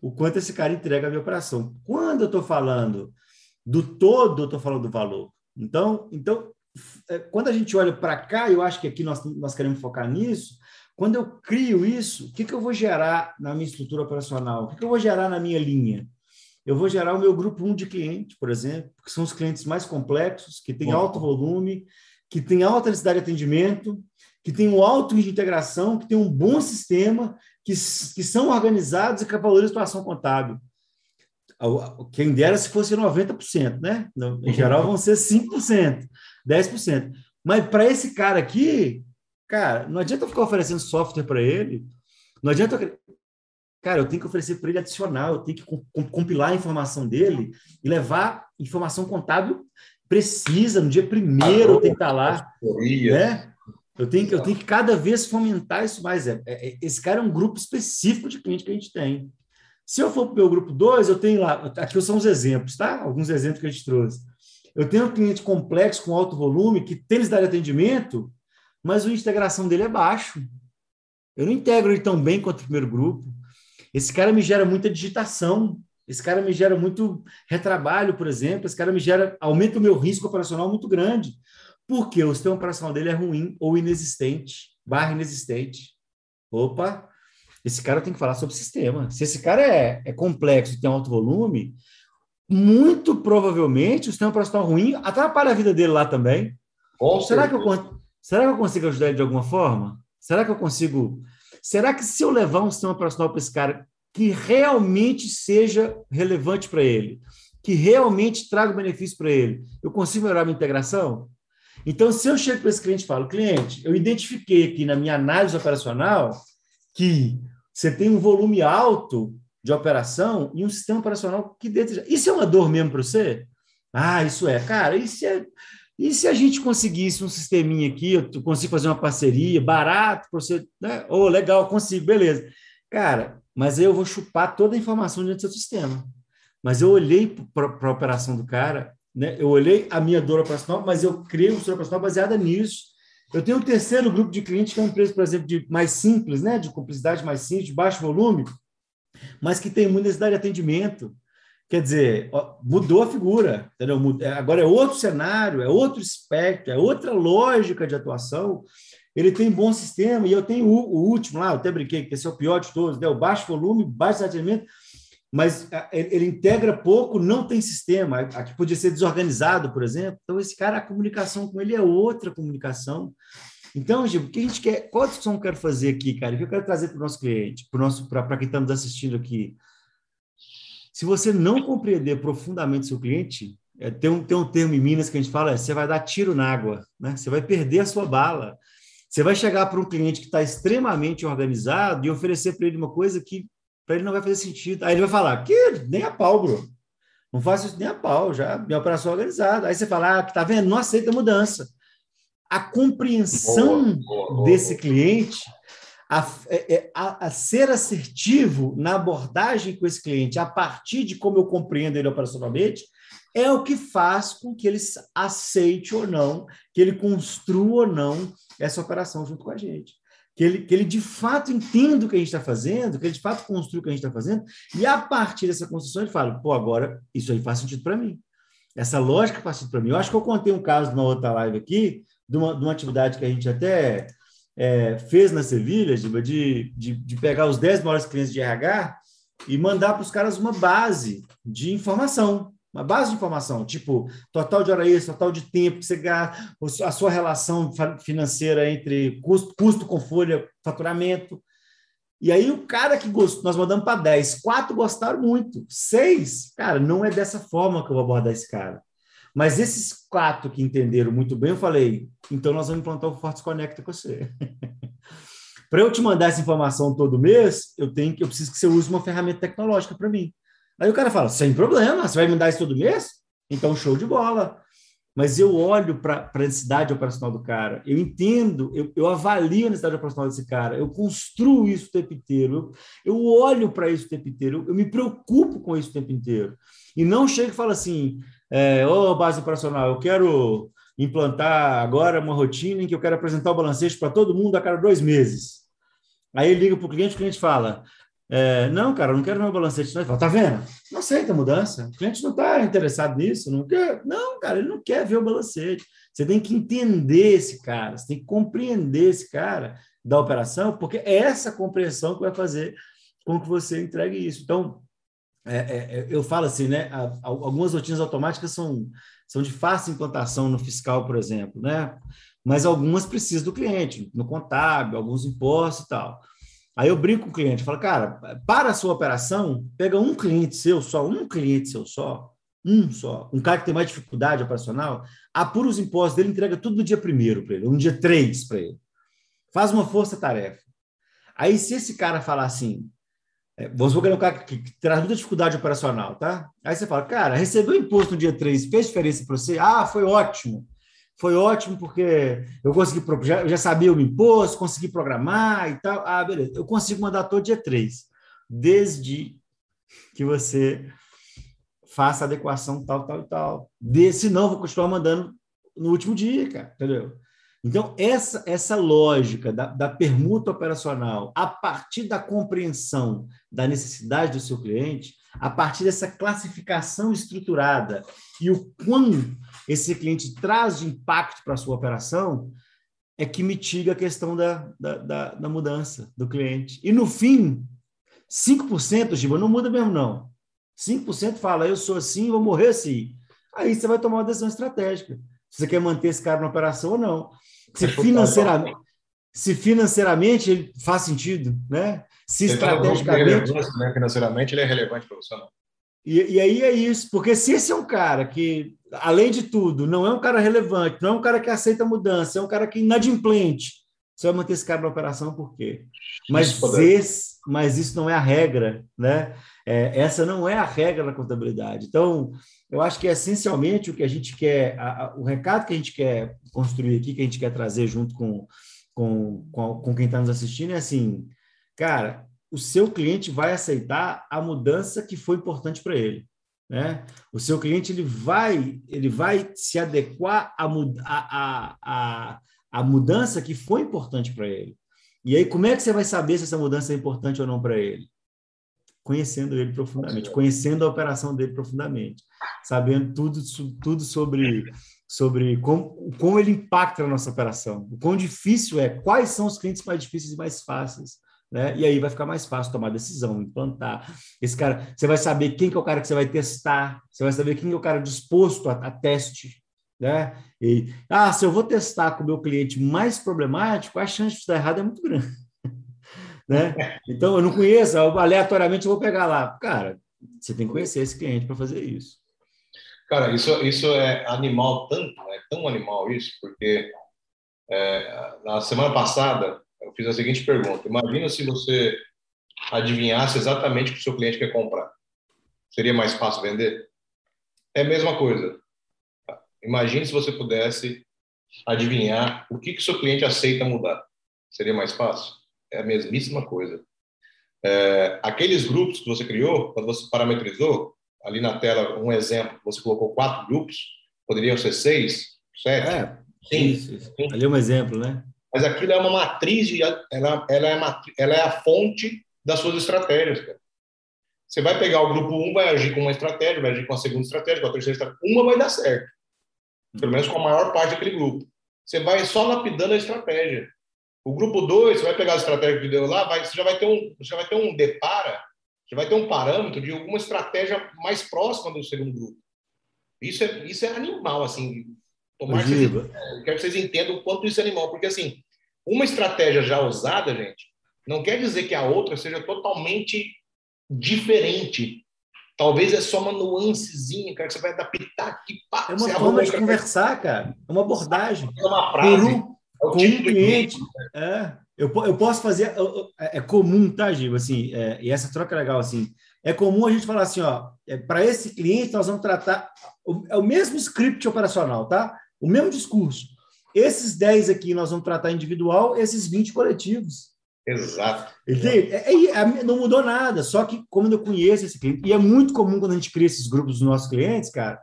O quanto esse cara entrega a minha operação. Quando eu estou falando do todo, eu estou falando do valor. Então, então é, quando a gente olha para cá, eu acho que aqui nós, nós queremos focar nisso. Quando eu crio isso, o que, que eu vou gerar na minha estrutura operacional? O que, que eu vou gerar na minha linha? Eu vou gerar o meu grupo 1 de cliente, por exemplo, que são os clientes mais complexos, que têm alto volume, que tem alta necessidade de atendimento, que tem um alto de integração, que tem um bom sistema, que, que são organizados e que valorizam a situação contábil. Quem dera se fosse 90%, né? Em geral vão ser 5%, 10%. Mas para esse cara aqui, cara, não adianta eu ficar oferecendo software para ele, não adianta. Cara, eu tenho que oferecer para ele adicional, eu tenho que compilar a informação dele e levar informação contábil precisa, no dia primeiro eu tenho que estar lá. Né? Eu tenho, que, eu tenho que cada vez fomentar isso mais. É, é, é, esse cara é um grupo específico de cliente que a gente tem. Se eu for para o meu grupo 2, eu tenho lá, aqui são os exemplos, tá? Alguns exemplos que a gente trouxe. Eu tenho um cliente complexo com alto volume que tem necessidade de atendimento, mas a integração dele é baixo. Eu não integro ele tão bem quanto o primeiro grupo. Esse cara me gera muita digitação. Esse cara me gera muito retrabalho, por exemplo. Esse cara me gera, aumenta o meu risco operacional muito grande. Porque o sistema operacional dele é ruim ou inexistente, barra inexistente. Opa, esse cara tem que falar sobre sistema. Se esse cara é, é complexo e tem alto volume, muito provavelmente o sistema operacional ruim atrapalha a vida dele lá também. será que, eu, será que eu consigo ajudar ele de alguma forma? Será que eu consigo. Será que se eu levar um sistema operacional para esse cara que realmente seja relevante para ele, que realmente traga benefício para ele. Eu consigo melhorar minha integração? Então, se eu chego para esse cliente e falo, cliente, eu identifiquei aqui na minha análise operacional que você tem um volume alto de operação e um sistema operacional que deseja. Isso é uma dor mesmo para você? Ah, isso é. Cara, isso é. E se a gente conseguisse um sisteminha aqui, eu consigo fazer uma parceria, barato para você, né? Oh, legal, consigo, beleza. Cara, mas eu vou chupar toda a informação dentro do seu sistema. Mas eu olhei para a operação do cara, né? eu olhei a minha dor operacional, mas eu criei uma estrutura operacional baseada nisso. Eu tenho um terceiro grupo de clientes, que é uma empresa, por exemplo, de mais simples, né? de complexidade mais simples, de baixo volume, mas que tem muita necessidade de atendimento. Quer dizer, mudou a figura, entendeu? É, agora é outro cenário, é outro espectro, é outra lógica de atuação ele tem bom sistema, e eu tenho o, o último lá, eu até brinquei, que esse é o pior de todos, né? o baixo volume, baixo atendimento, mas ele, ele, integra pouco, não tem sistema, aqui podia ser desorganizado, por exemplo, então esse cara, a comunicação com ele é outra comunicação, Então, Gil, o que a gente quer, qual discussão eu quero fazer aqui, cara? O que eu quero trazer para o nosso cliente, para quem está nos assistindo aqui? Se você não compreender profundamente seu cliente, é, tem, um, tem um termo em Minas que a gente fala, é, você vai dar tiro na água, né? Você vai perder a sua bala. Você vai chegar para um cliente que está extremamente organizado e oferecer para ele uma coisa que para ele não vai fazer sentido. Aí ele vai falar, que nem a pau, bro. Não faço isso nem a pau, já minha operação é organizada. Aí você fala, ah, tá vendo? Não aceita mudança. A compreensão boa, boa, desse boa. cliente, a, é, é, a, a, ser assertivo na abordagem com esse cliente, a partir de como eu compreendo ele operacionalmente, é o que faz com que ele aceite ou não, que ele construa ou não essa operação junto com a gente que ele, que ele de fato entenda o que a gente está fazendo, que ele de fato construa o que a gente está fazendo, e a partir dessa construção ele fala, pô, agora isso aí faz sentido para mim. Essa lógica faz sentido para mim. Eu acho que eu contei um caso numa outra live aqui, de uma, de uma atividade que a gente até é, fez na Sevilha, de, de, de pegar os 10 maiores clientes de RH e mandar para os caras uma base de informação uma base de informação, tipo total de hora extra, total de tempo que você gasta, a sua relação financeira entre custo, custo com folha, faturamento. E aí o cara que gostou, nós mandamos para 10, quatro gostaram muito, seis, cara, não é dessa forma que eu vou abordar esse cara. Mas esses quatro que entenderam muito bem, eu falei, então nós vamos implantar o Fortes Connect com você. [laughs] para eu te mandar essa informação todo mês, eu tenho que eu preciso que você use uma ferramenta tecnológica para mim. Aí o cara fala, sem problema, você vai me dar isso todo mês? Então, show de bola. Mas eu olho para a necessidade operacional do cara, eu entendo, eu, eu, avalio a necessidade operacional desse cara, eu construo isso o tempo inteiro, eu, eu olho para isso o tempo inteiro, eu, eu, me preocupo com isso o tempo inteiro. E não chego e falo assim, é, ô base operacional, eu quero implantar agora uma rotina em que eu quero apresentar o balancete para todo mundo a cada dois meses. Aí liga para o cliente, o cliente fala: é, não, cara, não quero meu balancete. Não. Fala, tá vendo? Não aceita mudança. O cliente não está interessado nisso. Não, quer. não, cara, ele não quer ver o balancete. Você tem que entender esse cara, você tem que compreender esse cara da operação, porque é essa compreensão que vai fazer com que você entregue isso. Então, é, é, é eu falo assim, né? Algumas rotinas automáticas são, são de fácil implantação no fiscal, por exemplo, né? Mas algumas precisam do cliente, no contábil, alguns impostos e tal. Aí eu brinco com o cliente, falo, cara, para a sua operação, pega um cliente seu só, um cliente seu só, um só, um cara que tem mais dificuldade operacional, apura os impostos dele, entrega tudo no dia primeiro para ele, no dia três para ele. Faz uma força-tarefa. Aí, se esse cara falar assim, é, que é um cara que, traz muita dificuldade operacional, tá? Aí você fala, cara, recebeu imposto no dia 3, fez diferença para você? Ah, foi ótimo foi ótimo porque eu consegui, já, já sabia o imposto, consegui programar e tal. Ah, beleza. Eu consigo mandar todo dia 3, desde que você faça adequação tal, tal e tal. De, senão, vou continuar mandando no último dia, cara, entendeu? Então, essa, essa lógica da, da permuta operacional, a partir da compreensão da necessidade do seu cliente, a partir dessa classificação estruturada e o quão esse cliente traz de impacto para a sua operação, é que mitiga a questão da, da, da, da mudança do cliente. E no fim, 5%, Giba, não muda mesmo, não. 5% fala, eu sou assim, vou morrer assim. Aí você vai tomar uma decisão estratégica. Se você quer manter esse cara na operação ou não. Se financeiramente, se financeiramente ele faz sentido, né? Se tá estrategicamente. Né? Financeiramente ele é relevante para você, não. E, e, aí é isso, porque se esse é um cara que, além de tudo, não é um cara relevante, não é um cara que aceita mudança, é um cara que inadimplente, você vai manter esse cara na operação por quê? Mas, esse, mas isso não é a regra, né? É, essa não é a regra da contabilidade. Então, eu acho que essencialmente o que a gente quer, a, a, o recado que a gente quer construir aqui, que a gente quer trazer junto com, com, com, com quem está nos assistindo é assim, cara, o seu cliente vai aceitar a mudança que foi importante para ele. Né? O seu cliente ele vai, ele vai se adequar à, a a a mudança que foi importante para ele. E aí, como é que você vai saber se essa mudança é importante ou não para ele? Conhecendo ele profundamente, conhecendo a operação dele profundamente, sabendo tudo, tudo sobre, sobre como, como ele impacta na nossa operação, o quão difícil é, quais são os clientes mais difíceis e mais fáceis né? E aí vai ficar mais fácil tomar decisão, implantar. Esse cara, você vai saber quem que é o cara que você vai testar, você vai saber quem é o cara disposto a, a teste, Né? E, ah, se eu vou testar com o meu cliente mais problemático, a chance de dar errado é muito grande. Né? Então, eu não conheço, aleatoriamente eu vou pegar lá. Cara, você tem que conhecer esse cliente para fazer isso. Cara, isso, isso é animal tanto, é tão animal isso, porque é, na semana passada eu fiz a seguinte pergunta: Imagina se você adivinhasse exatamente o que o seu cliente quer comprar. Seria mais fácil vender? É a mesma coisa. Imagine se você pudesse adivinhar o que que seu cliente aceita mudar. Seria mais fácil? É a mesmíssima coisa. É, aqueles grupos que você criou, quando você parametrizou, ali na tela um exemplo, você colocou quatro grupos, poderiam ser seis, sete? É, sim, isso, isso. Ali é um exemplo, né? Mas aquilo é uma matriz, de, ela, ela, é, ela é a fonte das suas estratégias, cara. Você vai pegar o grupo 1, um, vai agir com uma estratégia, vai agir com a segunda estratégia, com a terceira estratégia. Uma vai dar certo. Pelo menos com a maior parte daquele grupo. Você vai só lapidando a estratégia. O grupo 2, você vai pegar a estratégia que deu lá, vai, você já vai ter um, já vai ter um depara, você vai ter um parâmetro de alguma estratégia mais próxima do segundo grupo. Isso é, isso é animal, assim. Tomar que vocês, quero que vocês entendam o quanto isso é animal, porque assim, uma estratégia já usada, gente, não quer dizer que a outra seja totalmente diferente. Talvez é só uma nuancezinha, cara, que você vai adaptar aqui. Pá, é uma forma de conversar, cara. É uma abordagem. É uma frase. Um, é com tipo um cliente. É. Eu, eu posso fazer. É, é comum, tá, Gil? Assim, é, e essa troca é legal, assim. É comum a gente falar assim, ó, é, para esse cliente nós vamos tratar. É o mesmo script operacional, tá? O mesmo discurso. Esses 10 aqui nós vamos tratar individual, esses 20 coletivos. Exato. Entende? É, é, é, não mudou nada, só que como eu conheço esse cliente, e é muito comum quando a gente cria esses grupos dos nossos clientes, cara,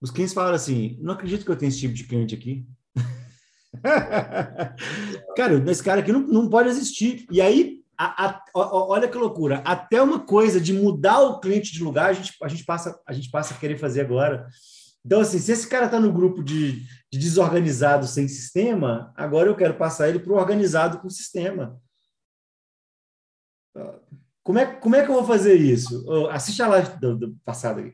os clientes falam assim: não acredito que eu tenho esse tipo de cliente aqui. [laughs] [laughs] cara, esse cara aqui não, não pode existir. E aí, a, a, olha que loucura, até uma coisa de mudar o cliente de lugar, a gente, a gente, passa, a gente passa a querer fazer agora. Então, assim, se esse cara está no grupo de, de desorganizado sem sistema, agora eu quero passar ele para o organizado com sistema. Como é, como é que eu vou fazer isso? Oh, assiste a live do, do passado aqui.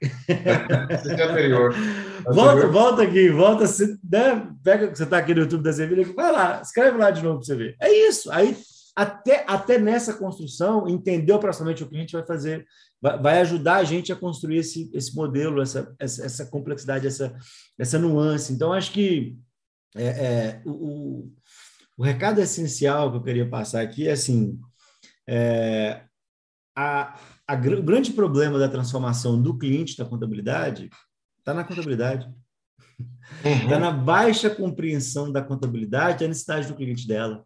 Assiste anterior. [laughs] volta, volta aqui, volta. Né? Pega, você está aqui no YouTube da Sevilha, vai lá, escreve lá de novo para você ver. É isso. Aí, até, até nessa construção, entender operacionalmente o que a gente vai fazer, vai, vai ajudar a gente a construir esse, esse modelo, essa, essa, essa complexidade, essa, essa nuance. Então, acho que é, é, o, o recado essencial que eu queria passar aqui é assim é, a, a, o grande problema da transformação do cliente da contabilidade está na contabilidade. Está uhum. na baixa compreensão da contabilidade, a necessidade do cliente dela.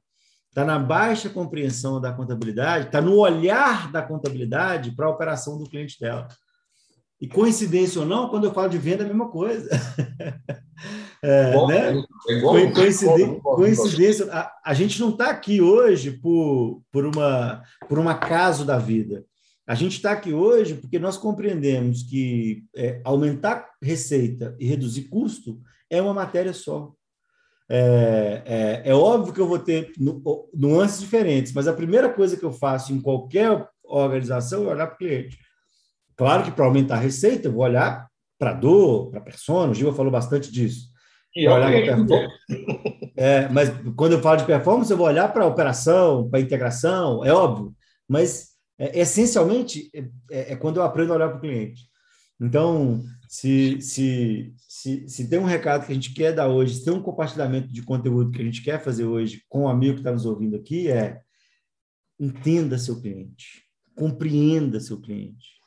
Está na baixa compreensão da contabilidade, está no olhar da contabilidade para a operação do cliente dela. E coincidência ou não, quando eu falo de venda, é a mesma coisa. [laughs] É, bom, né? é igual, coincidência, bom, bom, coincidência a, a, gente não está aqui hoje por, por, uma, por um acaso da vida. A gente está aqui hoje porque nós compreendemos que é, aumentar receita e reduzir custo é uma matéria só. É, é, é, óbvio que eu vou ter nuances diferentes, mas a primeira coisa que eu faço em qualquer organização é olhar para o cliente. Claro que para aumentar a receita, eu vou olhar para a dor, para a persona, o Giva falou bastante disso. E olhar é, mas quando eu falo de performance, eu vou olhar para a operação, para a integração, é óbvio, mas é, essencialmente é, é, é, quando eu aprendo a olhar para o cliente. Então, se, se, se, se tem um recado que a gente quer dar hoje, se tem um compartilhamento de conteúdo que a gente quer fazer hoje com o amigo que está nos ouvindo aqui, é entenda seu cliente, compreenda seu cliente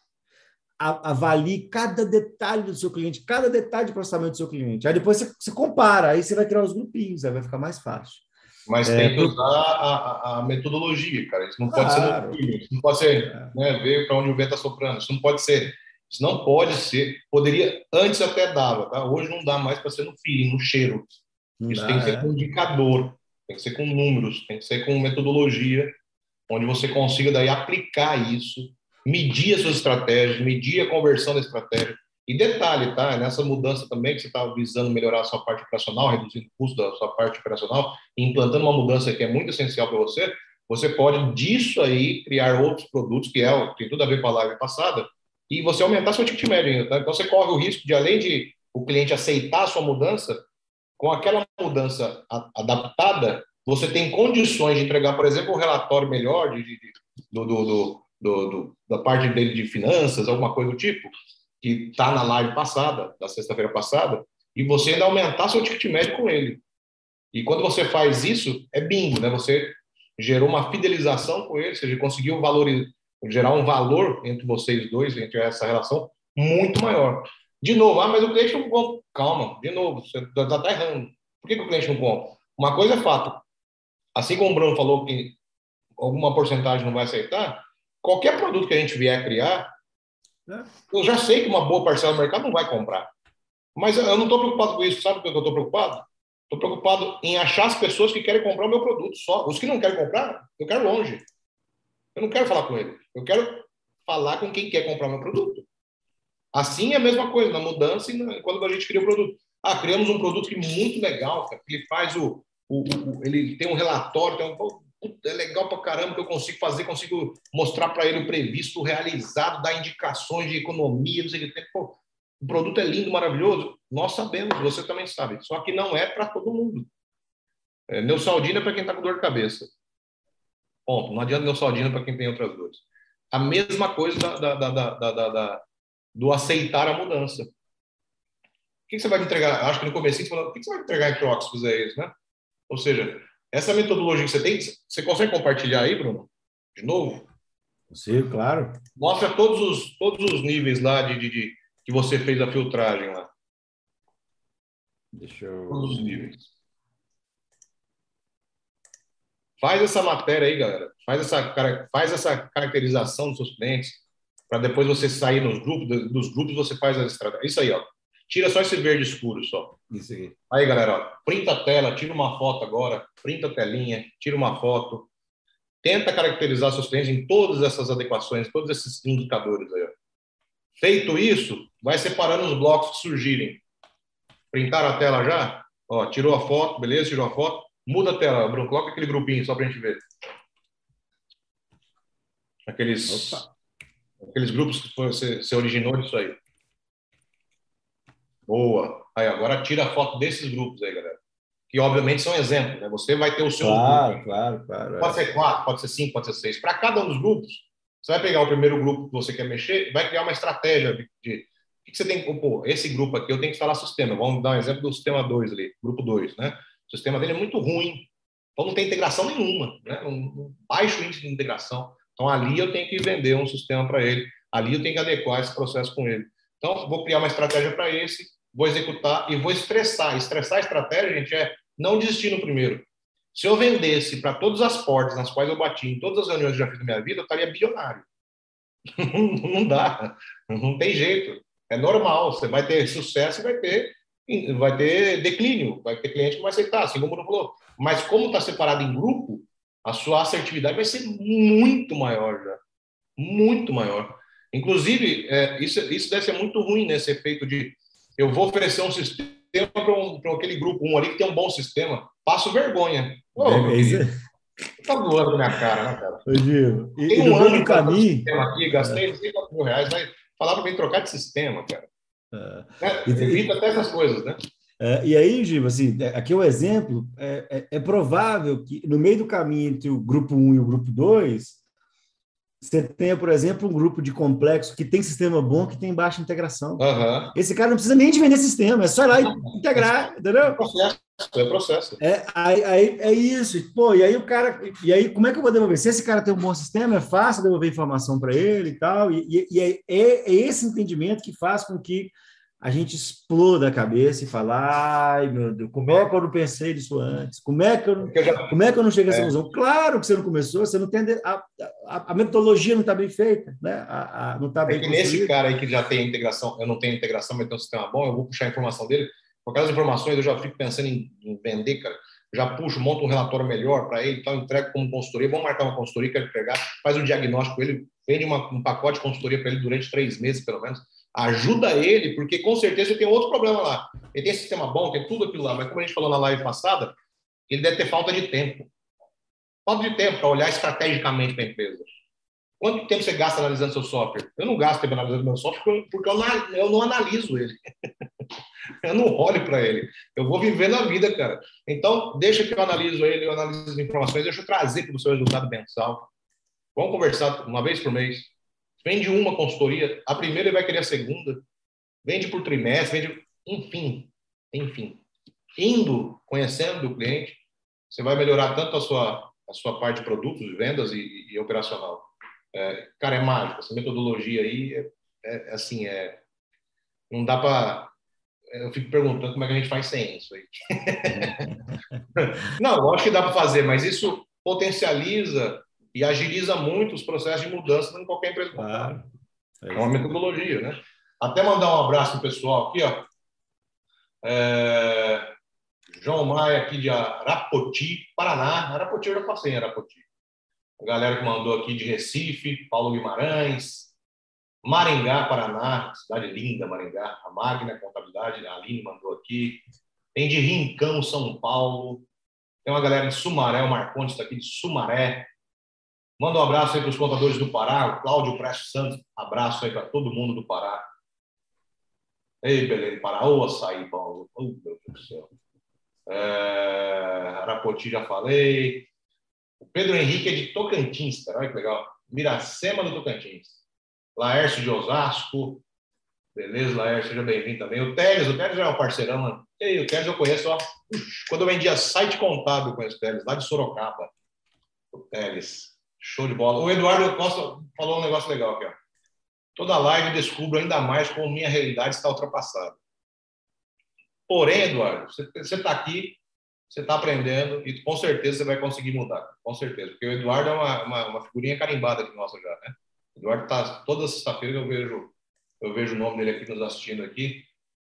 avalie cada detalhe do seu cliente, cada detalhe de processamento do seu cliente. Aí depois você, você compara, aí você vai criar os grupinhos, aí vai ficar mais fácil. Mas é, tem que usar a, a, metodologia, cara. Isso não claro. pode ser no filme, isso não pode ser é. né, ver para onde o vento está soprando. Isso não pode ser. Isso não pode ser. Poderia, antes até dava, tá? Hoje não dá mais para ser no feeling, no cheiro. Não isso dá, tem que ser é. com indicador, tem que ser com números, tem que ser com metodologia, onde você consiga daí aplicar isso medir as suas estratégias, medir a conversão da estratégia. E detalhe, tá? Nessa mudança também que você está visando melhorar a sua parte operacional, reduzindo o custo da sua parte operacional, implantando uma mudança que é muito essencial para você, você pode disso aí criar outros produtos, que é tem tudo a ver com a live passada, e você aumentar seu ticket médio ainda, tá? Então você corre o risco de, além de o cliente aceitar a sua mudança, com aquela mudança adaptada, você tem condições de entregar, por exemplo, um relatório melhor de, de, do, do, do, do, da parte dele de finanças, alguma coisa do tipo, que está na live passada, da sexta-feira passada, e você ainda aumentar seu ticket médio com ele. E quando você faz isso, é bingo, né? Você gerou uma fidelização com ele, seja, conseguiu valorizar, gerar um valor entre vocês dois, entre essa relação, muito maior. De novo, ah, mas o cliente não compra. Calma, de novo, você está tá errando. Por que, que o cliente não compra? Uma coisa é fato. Assim como o Bruno falou que alguma porcentagem não vai aceitar, qualquer produto que a gente vier criar, é. eu já sei que uma boa parcela do mercado não vai comprar. Mas eu não estou preocupado com isso. Sabe por que eu estou preocupado? Estou preocupado em achar as pessoas que querem comprar o meu produto só. Os que não querem comprar, eu quero longe. Eu não quero falar com ele. Eu quero falar com quem quer comprar meu produto. Assim é a mesma coisa na mudança e quando a gente cria o um produto. Ah, criamos um produto que é muito legal, cara, ele faz o, o, o, ele tem um relatório, tem um, é legal para caramba que eu consigo fazer, consigo mostrar para ele o previsto, o realizado, dar indicações de economia, não sei o que. Pô, o produto é lindo, maravilhoso. Nós sabemos, você também sabe. Só que não é para todo mundo. É, Neusaldina é para quem está com dor de cabeça. Ponto. Não adianta Neusaldina para quem tem outras dores. A mesma coisa da, da, da, do aceitar a mudança. O que, você vai entregar? Acho que no começo você falou, o que, você vai entregar em trocas se fizer isso, né? Ou seja, essa metodologia que você tem, você consegue compartilhar aí, Bruno? De novo? Sim, claro. Mostra todos os, todos os níveis lá de, de, de que você fez a filtragem lá. Deixa eu. Todos os níveis. Faz essa matéria aí, galera. Faz essa, faz essa caracterização dos seus clientes, para depois você sair nos grupos, dos grupos você faz a estratégia. Isso aí, ó. Tira só esse verde escuro só. Isso aí. Aí, galera, ó, printa a tela, tira uma foto agora, printa a telinha, tira uma foto. Tenta caracterizar seus clientes em todas essas adequações, todos esses indicadores aí, ó. Feito isso, vai separando os blocos que surgirem. Printaram a tela já? Ó, tirou a foto, beleza? Tirou a foto. Muda a tela, Bruno. Coloca aquele grupinho só para a gente ver. Aqueles, Opa. aqueles grupos que você, você originou disso aí. Boa. Aí, agora tira a foto desses grupos aí, galera. Que obviamente são exemplos, né? Você vai ter o seu. Claro, grupo. claro, claro. Pode é. ser quatro, pode ser cinco, pode ser seis. Para cada um dos grupos, você vai pegar o primeiro grupo que você quer mexer, vai criar uma estratégia de, de o que você tem que pô, esse grupo aqui eu tenho que instalar sistema. Vamos dar um exemplo do sistema 2 ali, grupo 2, né? O sistema dele é muito ruim, então não tem integração nenhuma, né? Um baixo índice de integração. Então ali eu tenho que vender um sistema para ele, ali eu tenho que adequar esse processo com ele. Então vou criar uma estratégia para esse, vou executar e vou estressar. Estressar a estratégia, gente, é não desistir no primeiro. Se eu vendesse para todas as portas nas quais eu bati, em todas as reuniões que eu já fiz na minha vida, eu estaria bilionário. [laughs] não dá, não tem jeito. É normal, você vai ter sucesso e vai ter, vai ter declínio, vai ter cliente que vai aceitar, assim como o falou. Mas como está separado em grupo, a sua assertividade vai ser muito maior já. Muito maior. Inclusive, é, isso, isso deve ser muito ruim, né, efeito de eu vou oferecer um sistema para um, aquele grupo um ali que tem um bom sistema, passo vergonha. Ô, é, Tá doando na minha cara, né, cara? E, Tem um ano caminho. Aqui, gastei é. 50 mil reais, vai falar para mim trocar de sistema, cara. É. É, evita até essas coisas, né? É, e aí, Gil, assim, é, aqui é o um exemplo, é, é, é, provável que no meio do caminho entre o grupo 1 e o grupo 2, você tenha, por exemplo, um grupo de complexo que tem sistema bom, que tem baixa integração. Uhum. Esse cara não precisa nem de vender sistema, é só ir lá e integrar, entendeu? É processo, é processo. É, aí, aí, é isso. Pô, e aí o cara. E aí, como é que eu vou devolver? Se esse cara tem um bom sistema, é fácil devolver informação para ele e tal. E, e, e é, é, esse entendimento que faz com que a gente exploda a cabeça e fala, ai meu Deus, como é que eu não pensei nisso antes? Como é que eu não, como é que eu não cheguei a essa é. conclusão? Claro que você não começou, você não tem a, a, a metodologia não está bem feita, né? A, a não está bem. É que nesse cara aí que já tem integração, eu não tenho integração, mas tem um sistema bom, eu vou puxar a informação dele. Com aquelas informações, eu já fico pensando em, em vender, cara. Já puxo, monto um relatório melhor para ele, então entrego como consultoria. Vamos marcar uma consultoria, quero pegar, faz um diagnóstico ele, vende uma, um pacote de consultoria para ele durante três meses, pelo menos ajuda ele, porque com certeza ele tem outro problema lá. Ele tem sistema bom, tem tudo aquilo lá, mas como a gente falou na live passada, ele deve ter falta de tempo. Falta de tempo para olhar estrategicamente para a empresa. Quanto tempo você gasta analisando seu software? Eu não gasto tempo analisando meu software porque eu não, eu não analiso ele. [laughs] Eu não olho para ele. Eu vou vivendo a vida, cara. Então, deixa que eu analiso ele, eu analiso as informações, deixa eu trazer para o seu resultado mensal. Vamos conversar uma vez por mês. Vende uma consultoria, a primeira ele vai querer a segunda. Vende por trimestre, vende. Enfim, enfim. Indo, conhecendo o cliente, você vai melhorar tanto a sua, a sua parte de produtos, vendas e, e, operacional. É, cara, é mágico. Essa metodologia aí é, é, é assim, é, não dá para. Eu fico perguntando como é que a gente faz sem isso aí. [laughs] não, acho que dá para fazer, mas isso potencializa e agiliza muito os processos de mudança em qualquer empresa. Claro. É, é uma metodologia, né? Até mandar um abraço pro pessoal aqui, ó. É... João Maia aqui de Arapoti, Paraná. Arapoti eu já passei em Arapoti. A galera que mandou aqui de Recife, Paulo Guimarães, Maringá, Paraná, cidade linda, Maringá, a Magna Contabilidade, a Aline mandou aqui. Tem de Rincão, São Paulo. Tem uma galera de Sumaré, o Marcondes está aqui de Sumaré. Manda um abraço aí para os contadores do Pará, o Cláudio Prestes Santos, abraço aí para todo mundo do Pará. Ei, Belém Pará, ô açaí, Paulo, oh, meu Deus do céu. É, Arapoti já falei. O Pedro Henrique é de Tocantins, cara. Olha que legal. Miracema do Tocantins. Laércio de Osasco. Beleza, Laércio, seja bem-vindo também. O Teles, o Teles já é um parceirão, mano. Ei, o Teles eu conheço, ó. Quando eu vendia site contábil, conheço o Teles, lá de Sorocaba. O Teles. Show de bola. O Eduardo Costa falou um negócio legal aqui, ó. Toda live descubro ainda mais como minha realidade está ultrapassada. Porém, Eduardo, você está aqui você está aprendendo e com certeza você vai conseguir mudar, com certeza. Porque o Eduardo é uma, uma, uma figurinha carimbada aqui nossa já, né? O Eduardo está toda sexta-feira eu vejo eu vejo o nome dele aqui nos assistindo aqui.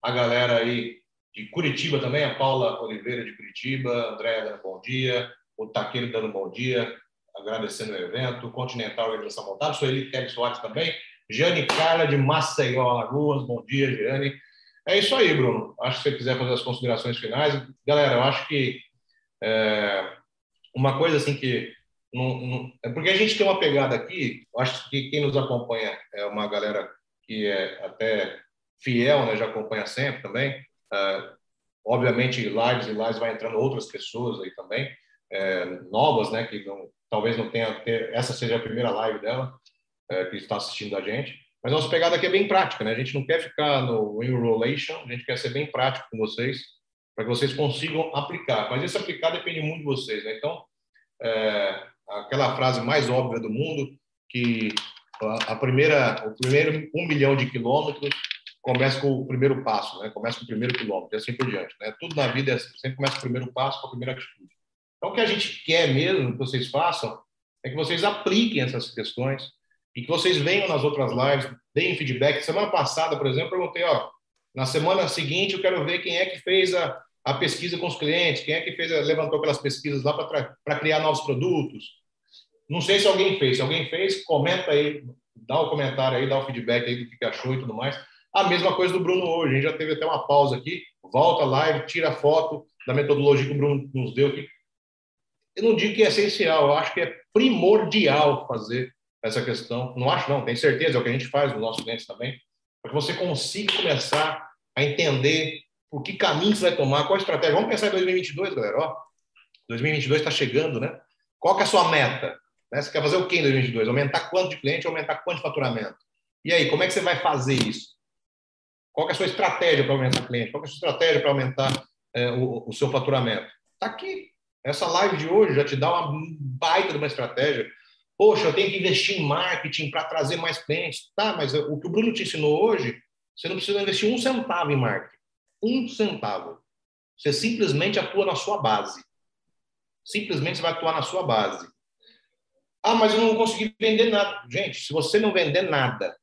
A galera aí de Curitiba também, a Paula Oliveira de Curitiba, Andréa dando bom dia, o Taqueiro dando bom dia, agradecendo o evento, Continental Organização Montada, Sueli Kelly Soares também, Jane Carla de Maceió, Alagoas, bom dia, Jane. É isso aí, Bruno. Acho que se você quiser fazer as considerações finais. Galera, eu acho que é, uma coisa assim que. Não, não, é porque a gente tem uma pegada aqui, acho que quem nos acompanha é uma galera que é até fiel, né, já acompanha sempre também. É, obviamente, lives e lives vai entrando outras pessoas aí também, é, novas, né, que não, talvez não tenha. Essa seja a primeira live dela, é, que está assistindo a gente. Mas nossa pegada aqui é bem prática, né? A gente não quer ficar no enrolation, a gente quer ser bem prático com vocês, para que vocês consigam aplicar. Mas esse aplicar depende muito de vocês, né? Então, é, aquela frase mais óbvia do mundo, que a primeira, o primeiro um milhão de quilômetros começa com o primeiro passo, né? Começa com o primeiro quilômetro, e assim por diante, né? Tudo na vida é assim, sempre começa com o primeiro passo, com a primeira atitude. Então, o que a gente quer mesmo que vocês façam é que vocês apliquem essas questões, e que vocês venham nas outras lives, deem feedback. Semana passada, por exemplo, eu perguntei, ó, na semana seguinte eu quero ver quem é que fez a, a pesquisa com os clientes, quem é que fez levantou aquelas pesquisas lá para criar novos produtos. Não sei se alguém fez. Se alguém fez, comenta aí, dá o um comentário aí, dá o um feedback aí do que achou e tudo mais. A mesma coisa do Bruno hoje. A gente já teve até uma pausa aqui. Volta a live, tira a foto da metodologia que o Bruno nos deu aqui. Eu não digo que é essencial, eu acho que é primordial fazer essa questão. Não acho, não, tenho certeza, é o que a gente faz nos nossos clientes também, para que você consiga começar a entender o que caminho você vai tomar, qual a estratégia. Vamos pensar em 2022, galera. Ó, 2022 está chegando, né? Qual que é a sua meta? Né? Você quer fazer o quê em 2022? Aumentar quanto de cliente, aumentar quanto de faturamento? E aí, como é que você vai fazer isso? Qual é a sua estratégia para aumentar cliente? Qual é a sua estratégia para aumentar é, o, o seu faturamento? Está aqui. Essa live de hoje já te dá uma baita de uma estratégia Poxa, eu tenho que investir em marketing para trazer mais clientes. Tá, mas o que o Bruno te ensinou hoje, você não precisa investir um centavo em marketing. Um centavo. Você simplesmente atua na sua base. Simplesmente você vai atuar na sua base. Ah, mas eu não consegui vender nada. Gente, se você não vender nada,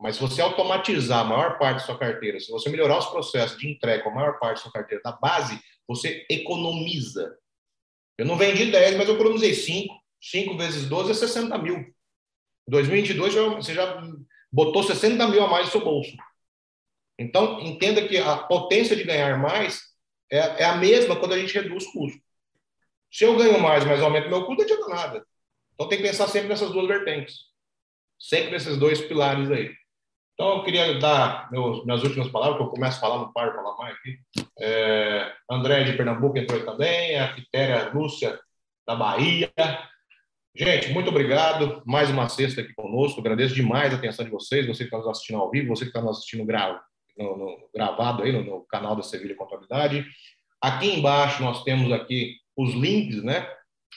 mas se você automatizar a maior parte da sua carteira, se você melhorar os processos de entrega com a maior parte da sua carteira da base, você economiza. Eu não vendi 10, mas eu economizei 5. 5 vezes 12 é 60 mil. Em 2022, você já botou 60 mil a mais no seu bolso. Então, entenda que a potência de ganhar mais é, é a mesma quando a gente reduz o custo. Se eu ganho mais, mas aumento meu custo, não adianta nada. Então, tem que pensar sempre nessas duas vertentes. Sempre nesses dois pilares aí. Então, eu queria dar meus, minhas últimas palavras, que eu começo a falar, não paro de falar mais aqui. É, André de Pernambuco entrou também, a Quitéria Lúcia da Bahia. Gente, muito obrigado. Mais uma sexta aqui conosco. Agradeço demais a atenção de vocês, você que está nos assistindo ao vivo, você que está nos assistindo no, no, gravado aí no, no, canal da Sevilha Contabilidade. Aqui embaixo nós temos aqui os links, né,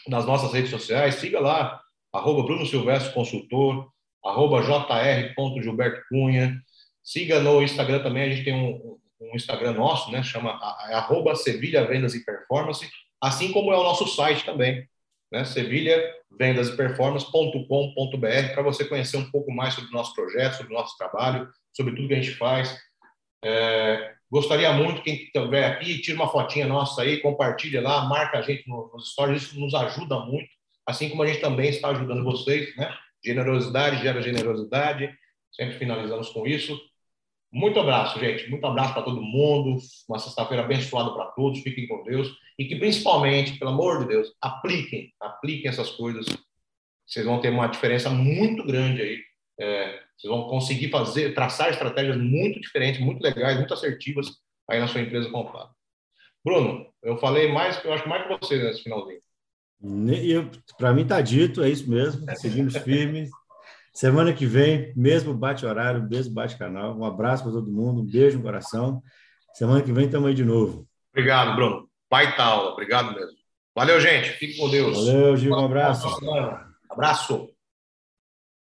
nas nossas redes sociais. Siga lá, arroba Bruno Silvestre Consultor, arroba jr.gilberto Cunha. Siga no Instagram também, a gente tem um, um Instagram nosso, né? Chama é arroba Sevilha Vendas e Performance, assim como é o nosso site também, né? sevilhavendaseperformance.com.br, para você conhecer um pouco mais sobre o nosso projeto, sobre o nosso trabalho, sobre tudo que a gente faz. É, gostaria muito, quem estiver aqui, tira uma fotinha nossa aí, compartilha lá, marca a gente nos stories, isso nos ajuda muito, assim como a gente também está ajudando vocês, né? Generosidade gera generosidade. Sempre finalizamos com isso. Muito abraço, gente. Muito abraço para todo mundo. Uma sexta-feira abençoada para todos. Fiquem com Deus. E que, principalmente, pelo amor de Deus, apliquem. Apliquem essas coisas. Vocês vão ter uma diferença muito grande aí. É, vocês vão conseguir fazer, traçar estratégias muito diferentes, muito legais, muito assertivas aí na sua empresa contábil. Bruno, eu falei mais, eu acho mais que você nesse finalzinho. Para mim está dito, é isso mesmo. Seguimos firmes. Semana que vem, mesmo bate-horário, mesmo bate-canal. Um abraço para todo mundo, um beijo no coração. Semana que vem estamos aí de novo. Obrigado, Bruno. Baita aula. Obrigado mesmo. Valeu, gente. Fique com Deus. Valeu, Gil. Um abraço. Abraço.